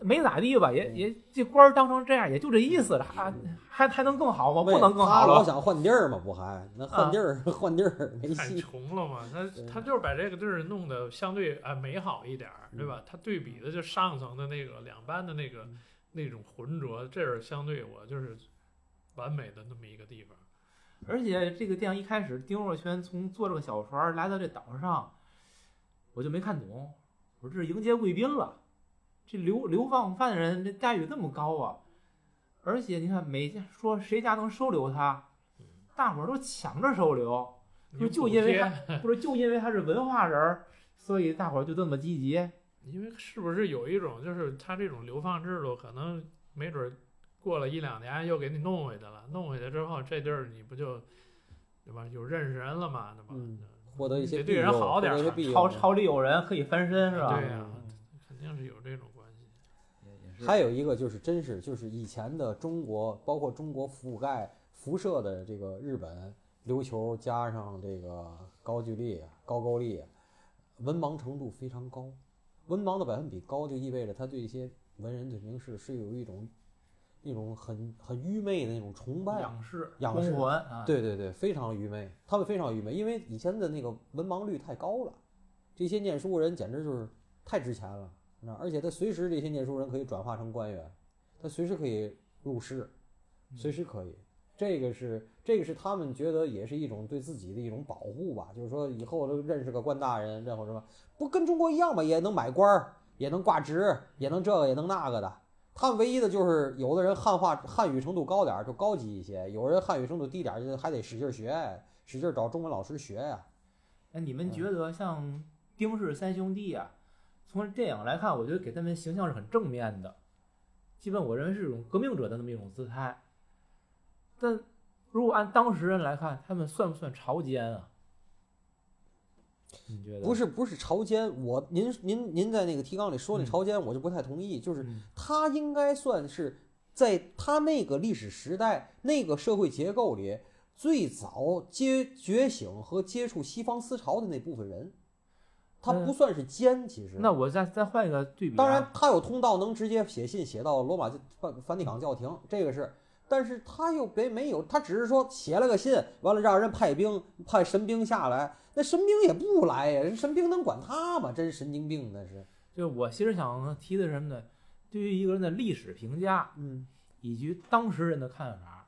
A: 没咋地吧，也也这官儿当成这样，也就这意思了，还还还能更好吗？不能更好了。
C: 他老想换地儿嘛，不还那换地儿换地儿没
B: 太。穷了嘛，他 他就是把这个地儿弄得相对啊美好一点儿，对吧？他对比的就上层的那个两班的那个
C: 嗯
B: 那种浑浊，这是相对我就是完美的那么一个地方。
A: 而且这个电影一开始，丁若铨从坐这个小船儿来到这岛上，我就没看懂，我说这是迎接贵宾了，这流流放犯人这待遇这么高啊！而且你看每家说谁家能收留他，大伙儿都抢着收留，就就因为他不是就因为他是文化人儿，所以大伙儿就这么积极。
B: 因为是不是有一种就是他这种流放制度，可能没准儿过了一两年又给你弄回去了，弄回去之后这地儿你不就对吧？有认识人了嘛，对吧？
C: 嗯获得一些
B: 对人
C: 庇佑
B: 好点儿
C: 获得一些庇佑
A: 朝朝里有人可以翻身是吧？
B: 对呀、
C: 嗯
B: 肯定是有这种
C: 还有一个就是，真是就是以前的中国，包括中国覆盖辐射的这个日本琉球，加上这个高句丽、高句丽，文盲程度非常高。文盲的百分比高，就意味着他对一些文人、对名士是有一种一种很很愚昧的那种崇拜。
A: 仰视、
C: 仰视
A: 啊，
C: 对对对，非常愚昧，他们非常愚昧，因为以前的那个文盲率太高了，这些念书人简直就是太值钱了，而且他随时这些念书人可以转化成官员，他随时可以入仕，随时可以，这个是这个是他们觉得也是一种对自己的一种保护吧，就是说以后都认识个官大人，然后什么不跟中国一样嘛，也能买官儿，也能挂职，也能这个也能那个的，他们唯一的就是有的人汉化汉语程度高点儿就高级一些，有人汉语程度低点儿就还得使劲学，使劲找中文老师学呀、
A: 那你们觉得像丁氏三兄弟啊，从电影来看，我觉得给他们形象是很正面的，基本我认为是一种革命者的那么一种姿态。但如果按当时人来看，他们算不算朝奸啊？你觉得？
C: 不是不是朝奸，我您您您在那个提纲里说那
A: 嗯
C: 朝奸，我就不太同意，就是
A: 嗯
C: 他应该算是在他那个历史时代、那个社会结构里最早接觉醒和接触西方思潮的那部分人，他
A: 嗯
C: 不算是奸，其实。
A: 那我再再换一个对比、啊，
C: 当然，他有通道能直接写信写到罗马梵梵蒂冈教廷，这个是。但是他又别没有，他只是说写了个信，完了让人派兵派神兵下来，那神兵也不来呀，人神兵能管他吗？真神经病那是。
A: 就是我其实想提的是什么呢？对于一个人的历史评价
C: 嗯，
A: 以及当时人的看法，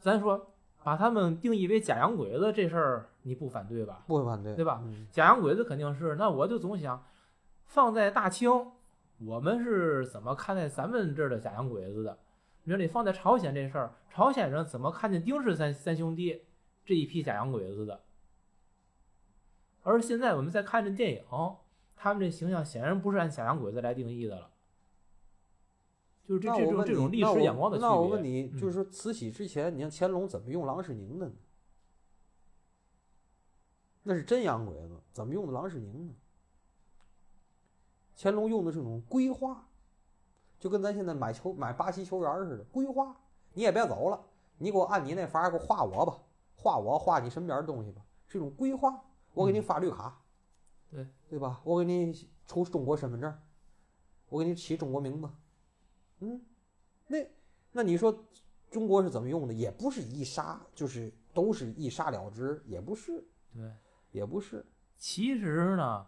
A: 咱说把他们定义为假洋鬼子这事儿，你不反对吧？
C: 不会反对，
A: 对吧
C: 嗯
A: 假洋鬼子肯定是，那我就总想，放在大清，我们是怎么看待咱们这儿的假洋鬼子的？你说你放在朝鲜这事儿，朝鲜人怎么看见丁氏三三兄弟这一批假洋鬼子的？而现在我们在看这电影，他们这形象显然不是按假洋鬼子来定义的了，就是这这种历史眼光的区别。
C: 那我问你，
A: 嗯
C: 就是说慈禧之前，你像乾隆怎么用郎世宁的呢？那是真洋鬼子，怎么用的郎世宁呢？乾隆用的是种规划，就跟咱现在买球买巴西球员似的，规划。你也别走了，你给我按你那法儿给我画我吧，画我画你身边的东西吧，是一种规划。我给你发绿卡，
A: 对
C: 对吧？我给你出中国身份证，我给你起中国名字，嗯，那那你说中国是怎么用的？也不是一杀，就是都是一杀了之，也不是，
A: 对，
C: 也不是。
A: 其实呢，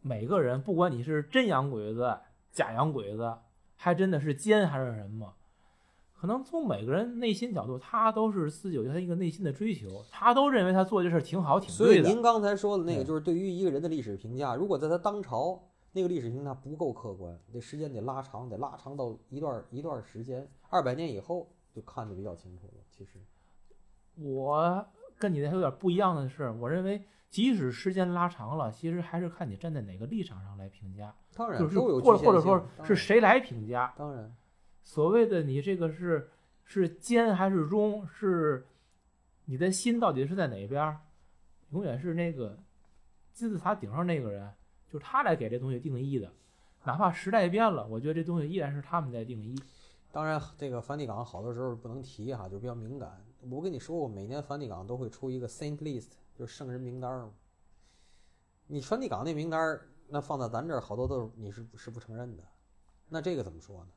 A: 每个人不管你是真洋鬼子、假洋鬼子，还真的是奸还是什么，可能从每个人内心角度，他都是自己有他一个内心的追求，他都认为他做这事儿挺好、挺
C: 所以
A: 对的。
C: 您刚才说的那个，就是对于一个人的历史评价，如果在他当朝那个历史评价不够客观，这时间得拉长，得拉长到一段一段时间，二百年以后就看得比较清楚了。其实，
A: 我跟你的还有点不一样的是，我认为即使时间拉长了，其实还是看你站在哪个立场上来评价，
C: 当然
A: 就是或或者说是谁来评价。
C: 当然，
A: 所谓的你这个是是奸还是忠，是你的心到底是在哪边儿？永远是那个金字塔顶上那个人，就是他来给这东西定义的。哪怕时代变了，我觉得这东西依然是他们在定义。
C: 当然，这个梵蒂冈好多时候不能提哈，就比较敏感。我跟你说过，每年梵蒂冈都会出一个 Saint List，就是圣人名单儿嘛。你梵蒂冈那名单儿，那放在咱这儿好多都是你是是不承认的。那这个怎么说呢？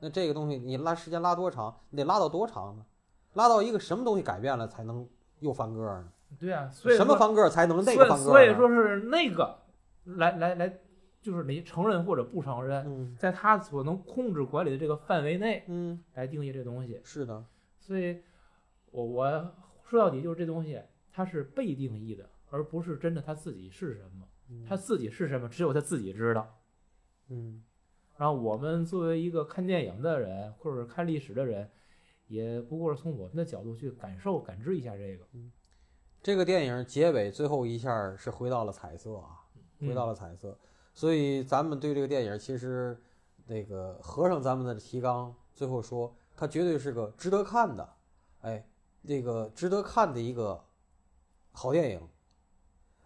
C: 那这个东西你拉时间拉多长？你得拉到多长呢？拉到一个什么东西改变了才能又翻个儿呢？
A: 对啊，所以
C: 什么翻个儿才能那个翻个儿？
A: 所以说是那个来来来，就是你承认或者不承认，
C: 嗯
A: 在他所能控制管理的这个范围内
C: 嗯，
A: 来定义这东西。
C: 是的，
A: 所以，我我说到底就是这东西它是被定义的，而不是真的他自己是什么。
C: 嗯
A: 他自己是什么，只有他自己知道。
C: 嗯
A: 然后我们作为一个看电影的人，或者是看历史的人，也不过是从我们的角度去感受、感知一下这个。
C: 这个电影结尾最后一下是回到了彩色啊。回到了，彩色，所以咱们对这个电影其实那个合上咱们的提纲，最后说它绝对是个值得看的，哎，这个值得看的一个好电影，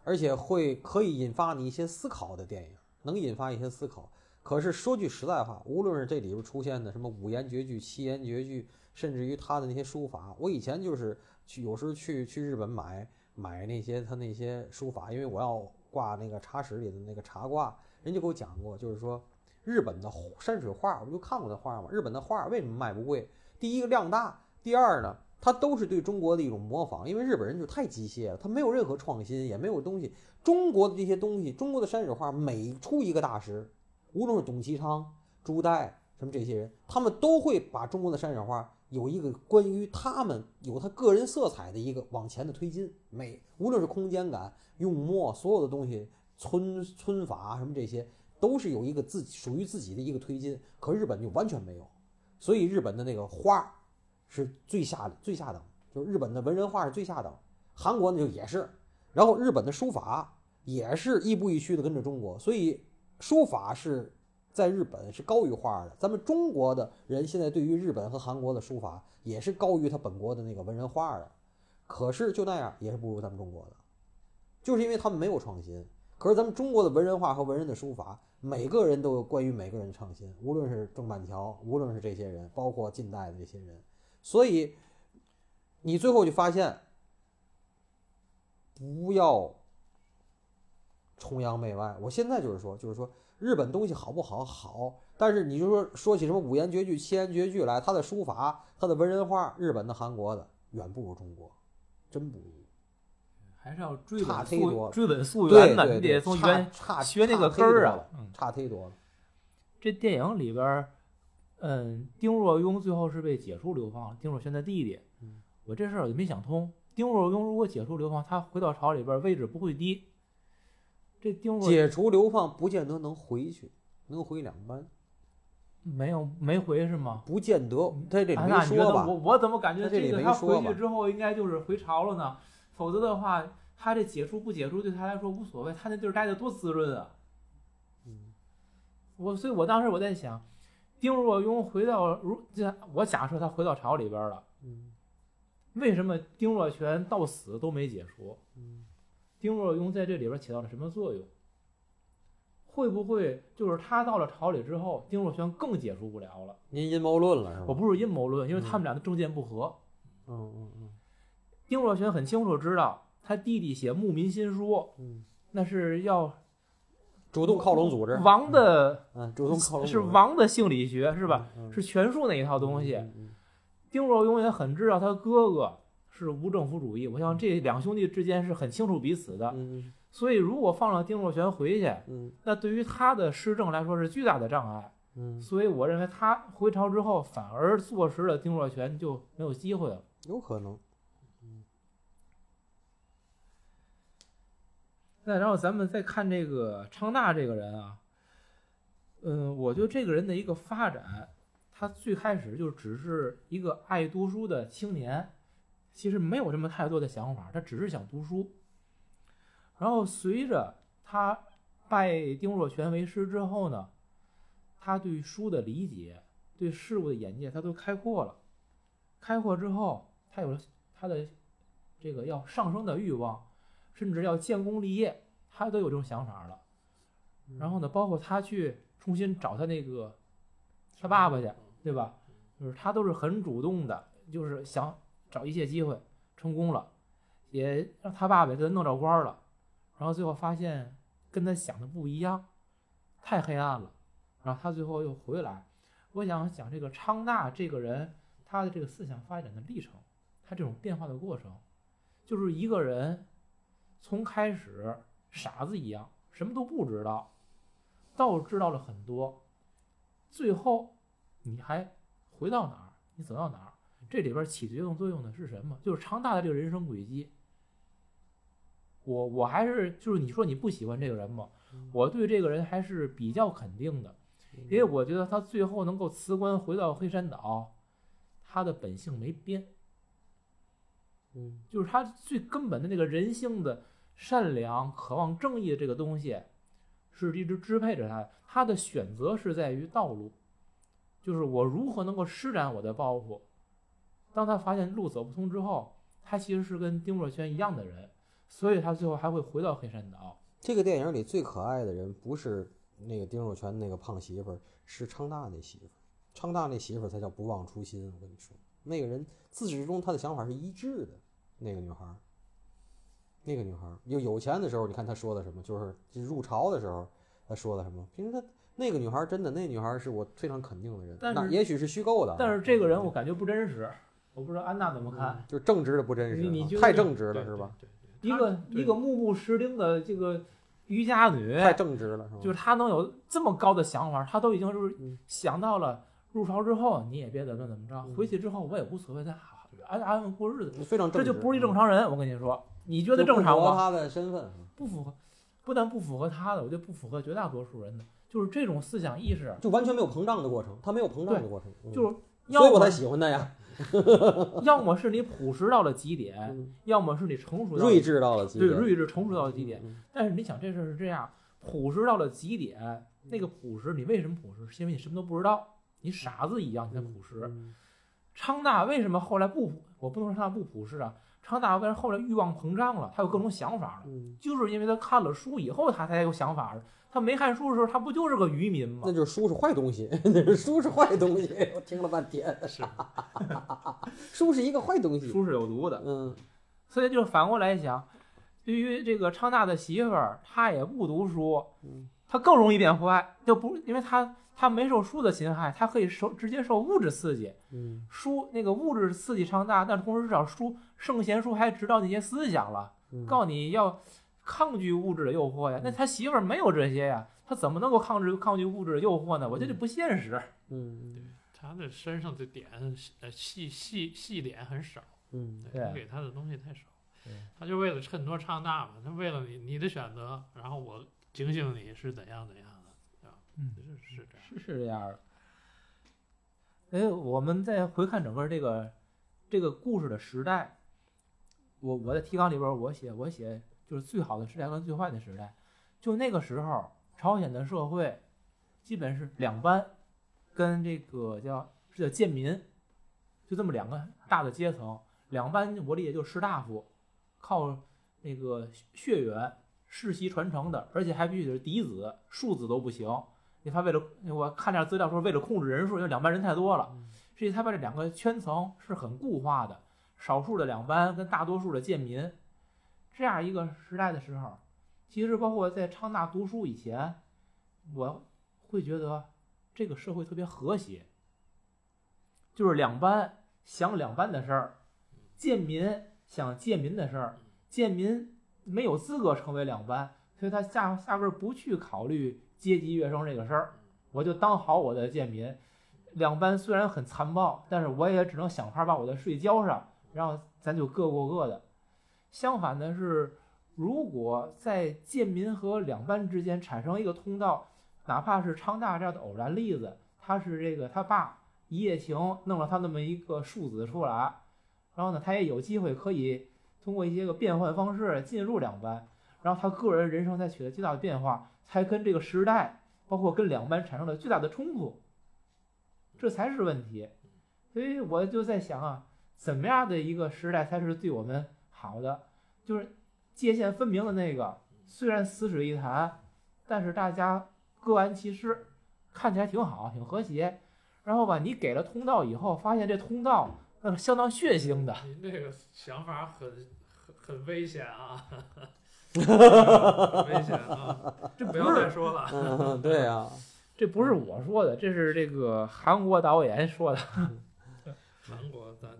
C: 而且会可以引发你一些思考的电影，能引发一些思考。可是说句实在话，无论是这里边出现的什么五言绝句、七言绝句，甚至于他的那些书法，我以前就是去有时候去去日本买买那些他那些书法，因为我要挂那个茶室里的那个茶挂，人家给我讲过，就是说日本的山水画，我就看过那画嘛。日本的画为什么卖不贵？第一个量大，第二呢，它都是对中国的一种模仿，因为日本人就太机械了，他没有任何创新，也没有东西。中国的这些东西，中国的山水画每出一个大师，无论是董其昌、朱代什么这些人，他们都会把中国的山水画有一个关于他们有他个人色彩的一个往前的推进。每无论是空间感、用墨，所有的东西，皴皴法什么这些，都是有一个自己属于自己的一个推进，可日本就完全没有，所以日本的那个画是最下最下等，就是日本的文人画是最下等，韩国呢就也是，然后日本的书法也是亦步亦趋的跟着中国，所以书法是在日本是高于画的。咱们中国的人现在对于日本和韩国的书法也是高于他本国的那个文人画的，可是就那样也是不如咱们中国的，就是因为他们没有创新。可是咱们中国的文人画和文人的书法，每个人都有关于每个人的创新，无论是郑板桥，无论是这些人，包括近代的这些人，所以你最后就发现，不要崇洋媚外。我现在就是说，就是说日本东西好不好？好，但是你就说说起什么五言绝句、七言绝句来，他的书法、他的文人画，日本的、韩国的远不如中国，真不如。
A: 还是要追
C: 差
A: 本溯追本溯源的，
C: 对
A: 你得
C: 对，差
A: 学那个根儿啊
C: 差忒多了。
A: 这电影里边，嗯，丁若庸最后是被解除流放，丁若轩的弟弟。
C: 嗯
A: 我这事儿我就没想通，丁若庸如果解除流放，他回到朝里边位置不会低。这丁若
C: 解除流放不见得能回去，能回两班，
A: 没有没回是吗？
C: 不见得。他这里没
A: 啊那你
C: 说吧
A: 我？我怎么感觉
C: 这
A: 个他回去之后应该就是回朝了呢？否则的话，他这解除不解除对他来说无所谓，他那地儿待的多滋润啊！
C: 嗯
A: 我所以，我当时我在想，丁若庸回到如这，我假设他回到朝里边了，
C: 嗯
A: 为什么丁若全到死都没解除？
C: 嗯
A: 丁若庸在这里边起到了什么作用？会不会就是他到了朝里之后，丁若全更解除不了了？
C: 您阴谋论了是吧？
A: 我不是阴谋论，因为他们俩的政见不合。
C: 嗯嗯嗯
A: 丁若全很清楚知道，他弟弟写《牧民新书》，
C: 嗯，
A: 那是要
C: 主动靠拢组织，
A: 王的，
C: 嗯，主动靠拢
A: 是王的性理学是吧？？
C: 嗯
A: 是权术那一套东西。丁若庸也很知道他哥哥是无政府主义，我想这两兄弟之间是很清楚彼此的。
C: 嗯
A: 所以如果放了丁若全回去，
C: 嗯
A: 那对于他的施政来说是巨大的障碍。
C: 嗯，
A: 所以我认为他回朝之后，反而坐实了丁若全就没有机会了。
C: 有可能。
A: 那然后咱们再看这个昌大这个人啊，嗯，我觉得这个人的一个发展，他最开始就只是一个爱读书的青年，其实没有什么太多的想法，他只是想读书。然后随着他拜丁若泉为师之后呢，他对书的理解、对事物的眼界，他都开阔了。开阔之后，他有了他的这个要上升的欲望。甚至要建功立业，他都有这种想法了。然后呢，包括他去重新找他那个他爸爸去，对吧？就是他都是很主动的，就是想找一切机会，成功了，也让他爸爸给他弄着官了。然后最后发现跟他想的不一样，太黑暗了。然后他最后又回来。我想讲这个昌大这个人，他的这个思想发展的历程，他这种变化的过程，就是一个人。从开始傻子一样，什么都不知道，到知道了很多，最后你还回到哪儿？你走到哪儿？这里边起决定作用的是什么？就是昌大的这个人生轨迹。我我还是就是你说你不喜欢这个人吗？我对这个人还是比较肯定的，因为我觉得他最后能够辞官回到黑山岛，他的本性没变。
C: 嗯
A: 就是他最根本的那个人性的善良、渴望正义的这个东西，是一直支配着他。他的选择是在于道路，就是我如何能够施展我的抱负。当他发现路走不通之后，他其实是跟丁若轩一样的人，所以他最后还会回到黑山岛。
C: 这个电影里最可爱的人不是那个丁若全那个胖媳妇儿，是昌大那媳妇儿。昌大那媳妇儿才叫不忘初心。我跟你说，那个人自始至终他的想法是一致的。那个女孩儿，那个女孩儿有有钱的时候，你看他说的什么？就是入朝的时候，他说的什么？平时他那个女孩儿真的，那女孩儿是我非常肯定的人。
A: 但是
C: 那也许是虚构的啊，
A: 但是这个人我感觉不真实，我不知道安娜怎么看。
C: 嗯就是正直的不真实啊，
A: 你你
C: 太正直了是吧？？
B: 对对对
A: 一个一个目不识丁的这个渔家女，
C: 太正直了是吧？
A: 就是她能有这么高的想法，她都已经就是
C: 嗯
A: 想到了入朝之后你也别怎么怎么着，
C: 嗯
A: 回去之后我也无所谓，咱好安安稳过日子，
C: 非常
A: 这就不是一正常人。我跟你说，你觉得正常吗？
C: 符合他的身份。
A: 不符合，不但不符合他的，我觉得不符合绝大多数人的。就是这种思想意识，
C: 就完全没有膨胀的过程，他没有膨胀的过程，嗯
A: 就是
C: 所以我才喜欢他呀。
A: 要么是你朴实到了极点，
C: 嗯
A: 要么是你成熟到了
C: 睿智到了极
A: 对，睿智成熟到了极点。
C: 嗯
A: 但是你想这事儿是这样，朴实到了极点，那个朴实，你为什么朴实？是因为你什么都不知道，你傻子一样，你才朴实。
C: 嗯
A: 昌大为什么后来不朴？我不能说昌大不朴实啊，昌大为什么后来欲望膨胀了？他有各种想法了，
C: 嗯，
A: 就是因为他看了书以后，他才有想法的。他没看书的时候，他不就是个渔民吗
C: 那？就是书是坏东西，那是书是坏东西。我听了半天，
B: 是
C: 书是一个坏东西。
A: 书是有毒的，
C: 嗯
A: 所以就反过来想，对于这个昌大的媳妇儿，她也不读书，
C: 嗯
A: 她更容易变坏，就不因为她她没受书的侵害，她可以受直接受物质刺激。
C: 嗯
A: 书那个物质刺激昌大，但同时至少书圣贤书还指导那些思想了，
C: 嗯
A: 告诉你要抗拒物质的诱惑呀。那他媳妇儿没有这些呀，他怎么能够抗拒抗拒物质的诱惑呢？我觉得不现实。
C: 嗯
B: 他的身上的点，呃，细细细点很少，
C: 嗯
A: 对
B: 给他的东西太少
A: 对，
B: 他就为了衬托唱大嘛，他为了你你的选择，然后我警醒你是怎样怎样的，对吧？
A: 嗯
B: 是是这样。
A: 是是这样的。哎，我们再回看整个这个这个故事的时代，我我在提纲里边我写我写就是最好的时代跟最坏的时代，就那个时候朝鲜的社会基本是两班，跟这个叫是叫贱民，就这么两个大的阶层，两班我理解就是士大夫，靠那个血缘世袭传承的，而且还必须得是嫡子，庶子都不行。因为他为了我看点资料说，为了控制人数，因为两班人太多了，所以他把这两个圈层是很固化的，少数的两班跟大多数的贱民，这样一个时代的时候，其实包括在昌大读书以前，我会觉得这个社会特别和谐，就是两班想两班的事儿，贱民想贱民的事儿，贱民没有资格成为两班，所以他下下边不去考虑阶级跃升这个事儿，我就当好我的贱民。两班虽然很残暴，但是我也只能想法把我的税交上，然后咱就各过各的。相反的是，如果在贱民和两班之间产生一个通道，哪怕是昌大这样的偶然例子，他是这个他爸一夜情弄了他那么一个庶子出来，然后呢，他也有机会可以通过一些个变换方式进入两班，然后他个人人生才取得巨大的变化，才跟这个时代，包括跟两班产生了巨大的冲突，这才是问题。所以我就在想啊，怎么样的一个时代才是对我们好的？就是界限分明的那个，虽然死水一潭，但是大家各安其事，看起来挺好，挺和谐。然后吧，你给了通道以后，发现这通道那是相当血腥的。
B: 您这个想法很很很危险啊，很危险啊！
A: 这
B: 不要再说了。
C: 嗯，对啊，
A: 这不是我说的，这是这个韩国导演说的，
B: 韩国咱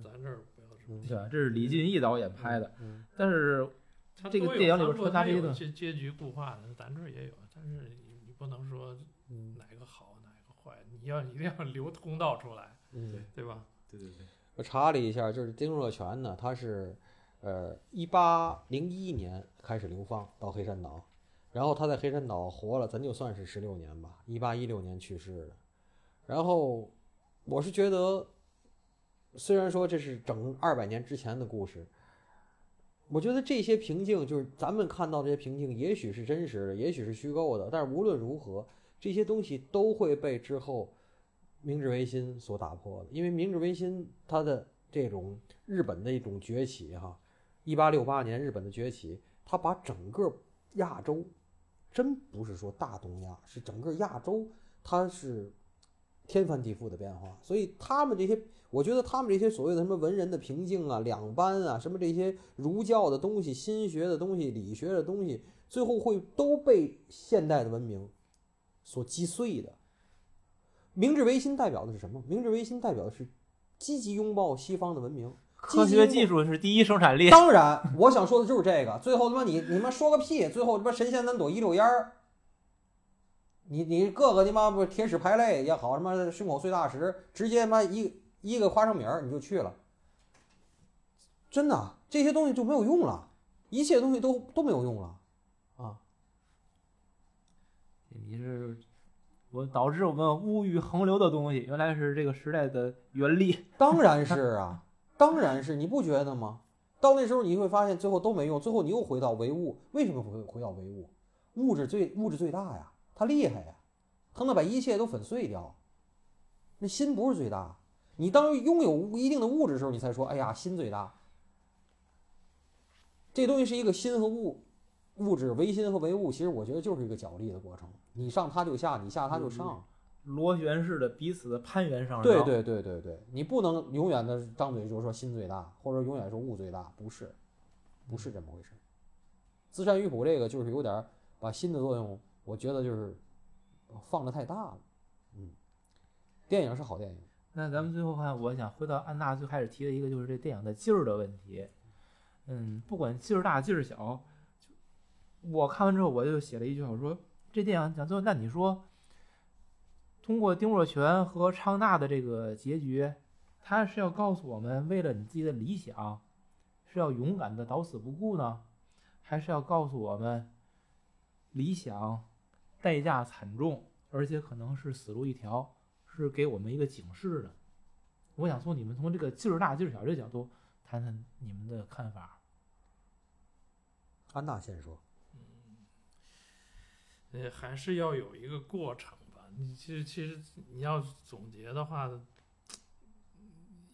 A: 对吧？这是李俊毅导演拍的。
C: 嗯
A: 但是
B: 它都有
A: 这个电影里边
B: 韩国它有
A: 穿插这些东
B: 些结局固化的，咱这儿也有，但是你你不能说
C: 嗯
B: 哪个好哪个坏，你要一定要留通道出来，
C: 对。
B: 对吧？
A: 对对对，
C: 我查了一下，就是丁若泉呢，他是呃一八零一年开始流放到黑山岛，然后他在黑山岛活了，咱就算是十六年吧，一八一六年去世的。然后我是觉得，虽然说这是整二百年之前的故事，我觉得这些平静就是咱们看到这些平静，也许是真实的，也许是虚构的，但是无论如何，这些东西都会被之后明治维新所打破的，因为明治维新它的这种日本的一种崛起，哈，一八六八年日本的崛起，它把整个亚洲，真不是说大东亚，是整个亚洲，它是天翻地覆的变化。所以他们这些，我觉得他们这些所谓的什么文人的平静啊、两班啊，什么这些儒教的东西、心学的东西、理学的东西，最后会都被现代的文明所击碎的。明治维新代表的是什么？明治维新代表的是积极拥抱西方的文明。
A: 科学技术是第一生产力。
C: 当然，我想说的就是这个。最后他妈你你妈说个屁！最后他妈神仙难躲一溜烟儿。你你各个你妈不铁齿排泪也好，什么胸口碎大石，直接他妈一一个花生米儿你就去了。真的，这些东西就没有用了，一切东西都都没有用了啊！
A: 你是我导致我们物欲横流的东西，原来是这个时代的原力。
C: 当然是啊，当然是，你不觉得吗？到那时候你会发现，最后都没用，最后你又回到唯物。为什么回回到唯物？物质最物质最大呀，它厉害呀，它能把一切都粉碎掉。那心不是最大，你当拥有一定的物质的时候，你才说，哎呀，心最大。这东西是一个心和物，物质唯心和唯物，其实我觉得就是一个角力的过程，你上它就下，你下它就上。
A: 螺旋式的彼此的攀援上升。
C: 对对对对对，你不能永远的张嘴就说心最大，或者永远说物最大，不是，不是这么回事。自善于朴这个就是有点把心的作用，我觉得就是放的太大了。嗯，电影是好电影。
A: 那咱们最后看，我想回到安娜最开始提的一个，就是这电影的劲儿的问题。嗯，不管劲儿大劲儿小，我看完之后我就写了一句话，我说这电影讲最后，那你说。通过丁若泉和昌大的这个结局，他是要告诉我们，为了你自己的理想，是要勇敢的到死不顾呢，还是要告诉我们，理想代价惨重，而且可能是死路一条，是给我们一个警示的？我想从你们从这个劲儿大劲儿小这个角度谈谈你们的看法。
C: 安娜先说。
B: 嗯，呃，还是要有一个过程吧。你其实其实你要总结的话，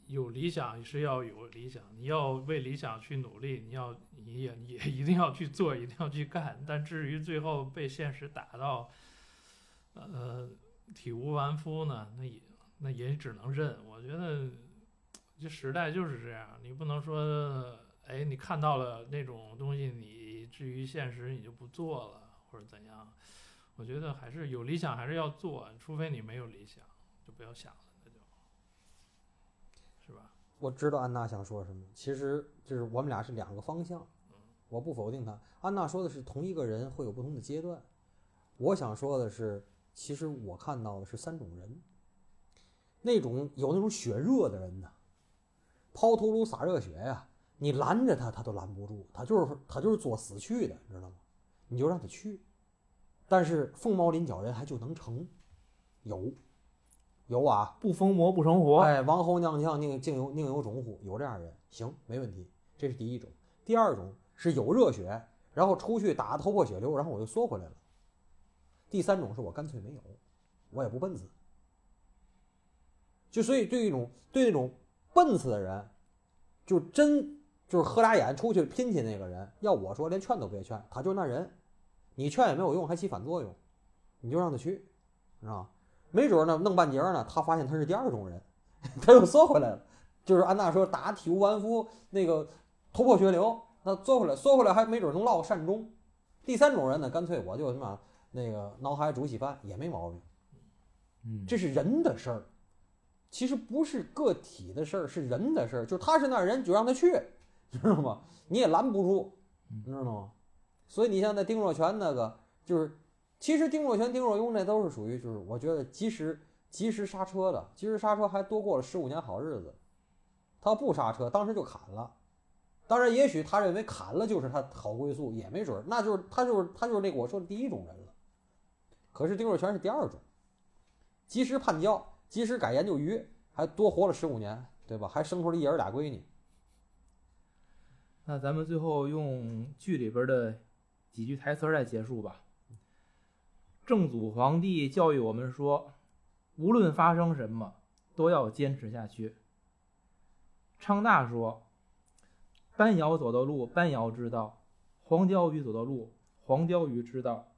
B: 有理想是要有理想，你要为理想去努力，你要你也也一定要去做，一定要去干。但至于最后被现实打到，呃，体无完肤呢，那也那也只能认。我觉得这时代就是这样，你不能说，哎，你看到了那种东西，你至于现实你就不做了或者怎样。我觉得还是有理想，还是要做，除非你没有理想，就不要想了，那就，是吧？
C: 我知道安娜想说什么，其实就是我们俩是两个方向，我不否定她。安娜说的是同一个人会有不同的阶段，我想说的是，其实我看到的是三种人，那种有那种血热的人呢，抛头颅洒热血呀，你拦着他，他都拦不住，他就是他就是作死去的，你知道吗？你就让他去。但是凤毛麟角人还就能成，有，有啊，
A: 不疯魔不成活。
C: 哎，王侯将相宁竟有宁有种乎？有这样人，行，没问题。这是第一种。第二种是有热血，然后出去打头破血流，然后我又缩回来了。第三种是我干脆没有，我也不奔死。就所以对一种对那种奔死的人，就真就是合俩眼出去拼去那个人，要我说连劝都别劝，他就那人。你劝也没有用，还起反作用，你就让他去，是吧？没准呢，弄半截呢，他发现他是第二种人，他又缩回来了。就是安娜说打体无完肤，那个头破血流，那缩回来，缩回来还没准能落个善终。第三种人呢，干脆我就什么那个脑海煮稀饭也没毛病。
A: 嗯，
C: 这是人的事儿，其实不是个体的事儿，是人的事儿。就是他是那人，就让他去，知道吗？你也拦不住，知道吗？所以你像那丁若泉那个，就是其实丁若泉、丁若庸那都是属于就是我觉得及时及时刹车的，及时刹车还多过了十五年好日子。他不刹车，当时就砍了。当然，也许他认为砍了就是他好归宿，也没准。那就是他就是他就是那个我说的第一种人了。可是丁若泉是第二种，及时叛交，及时改研究鱼，还多活了十五年，对吧？还生出了一儿俩闺女。
A: 那咱们最后用剧里边的。几句台词来结束吧。正祖皇帝教育我们说，无论发生什么，都要坚持下去。昌大说，班尧走的路，班尧知道；黄貂鱼走的路，黄貂鱼知道。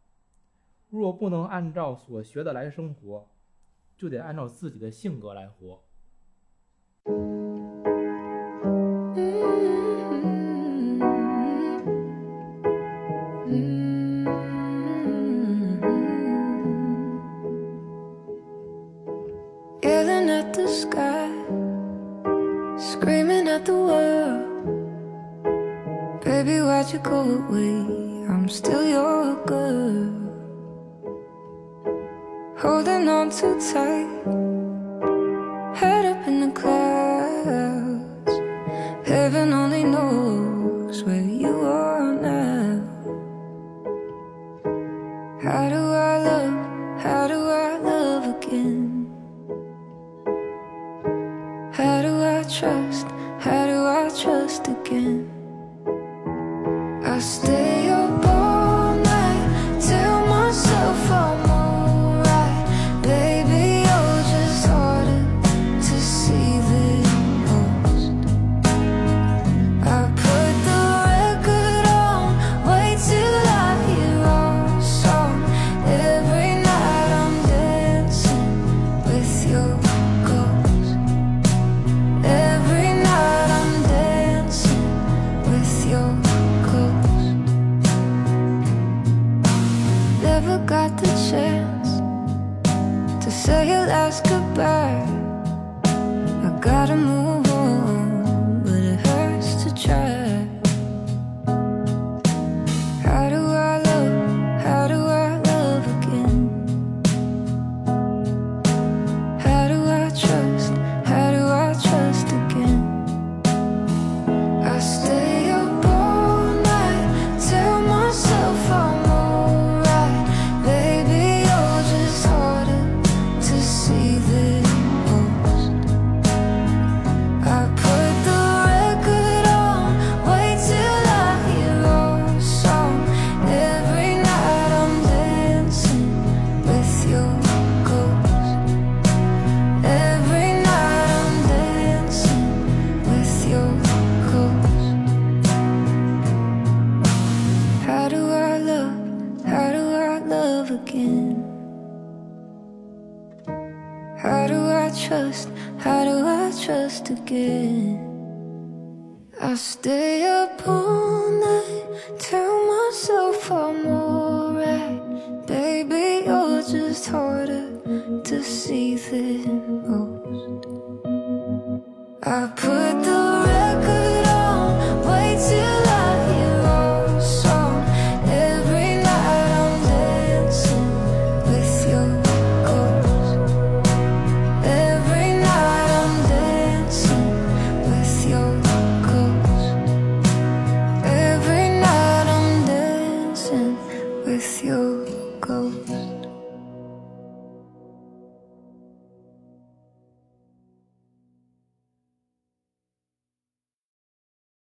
A: 若不能按照所学的来生活，就得按照自己的性格来活。
D: Say your last goodbye. I gotta move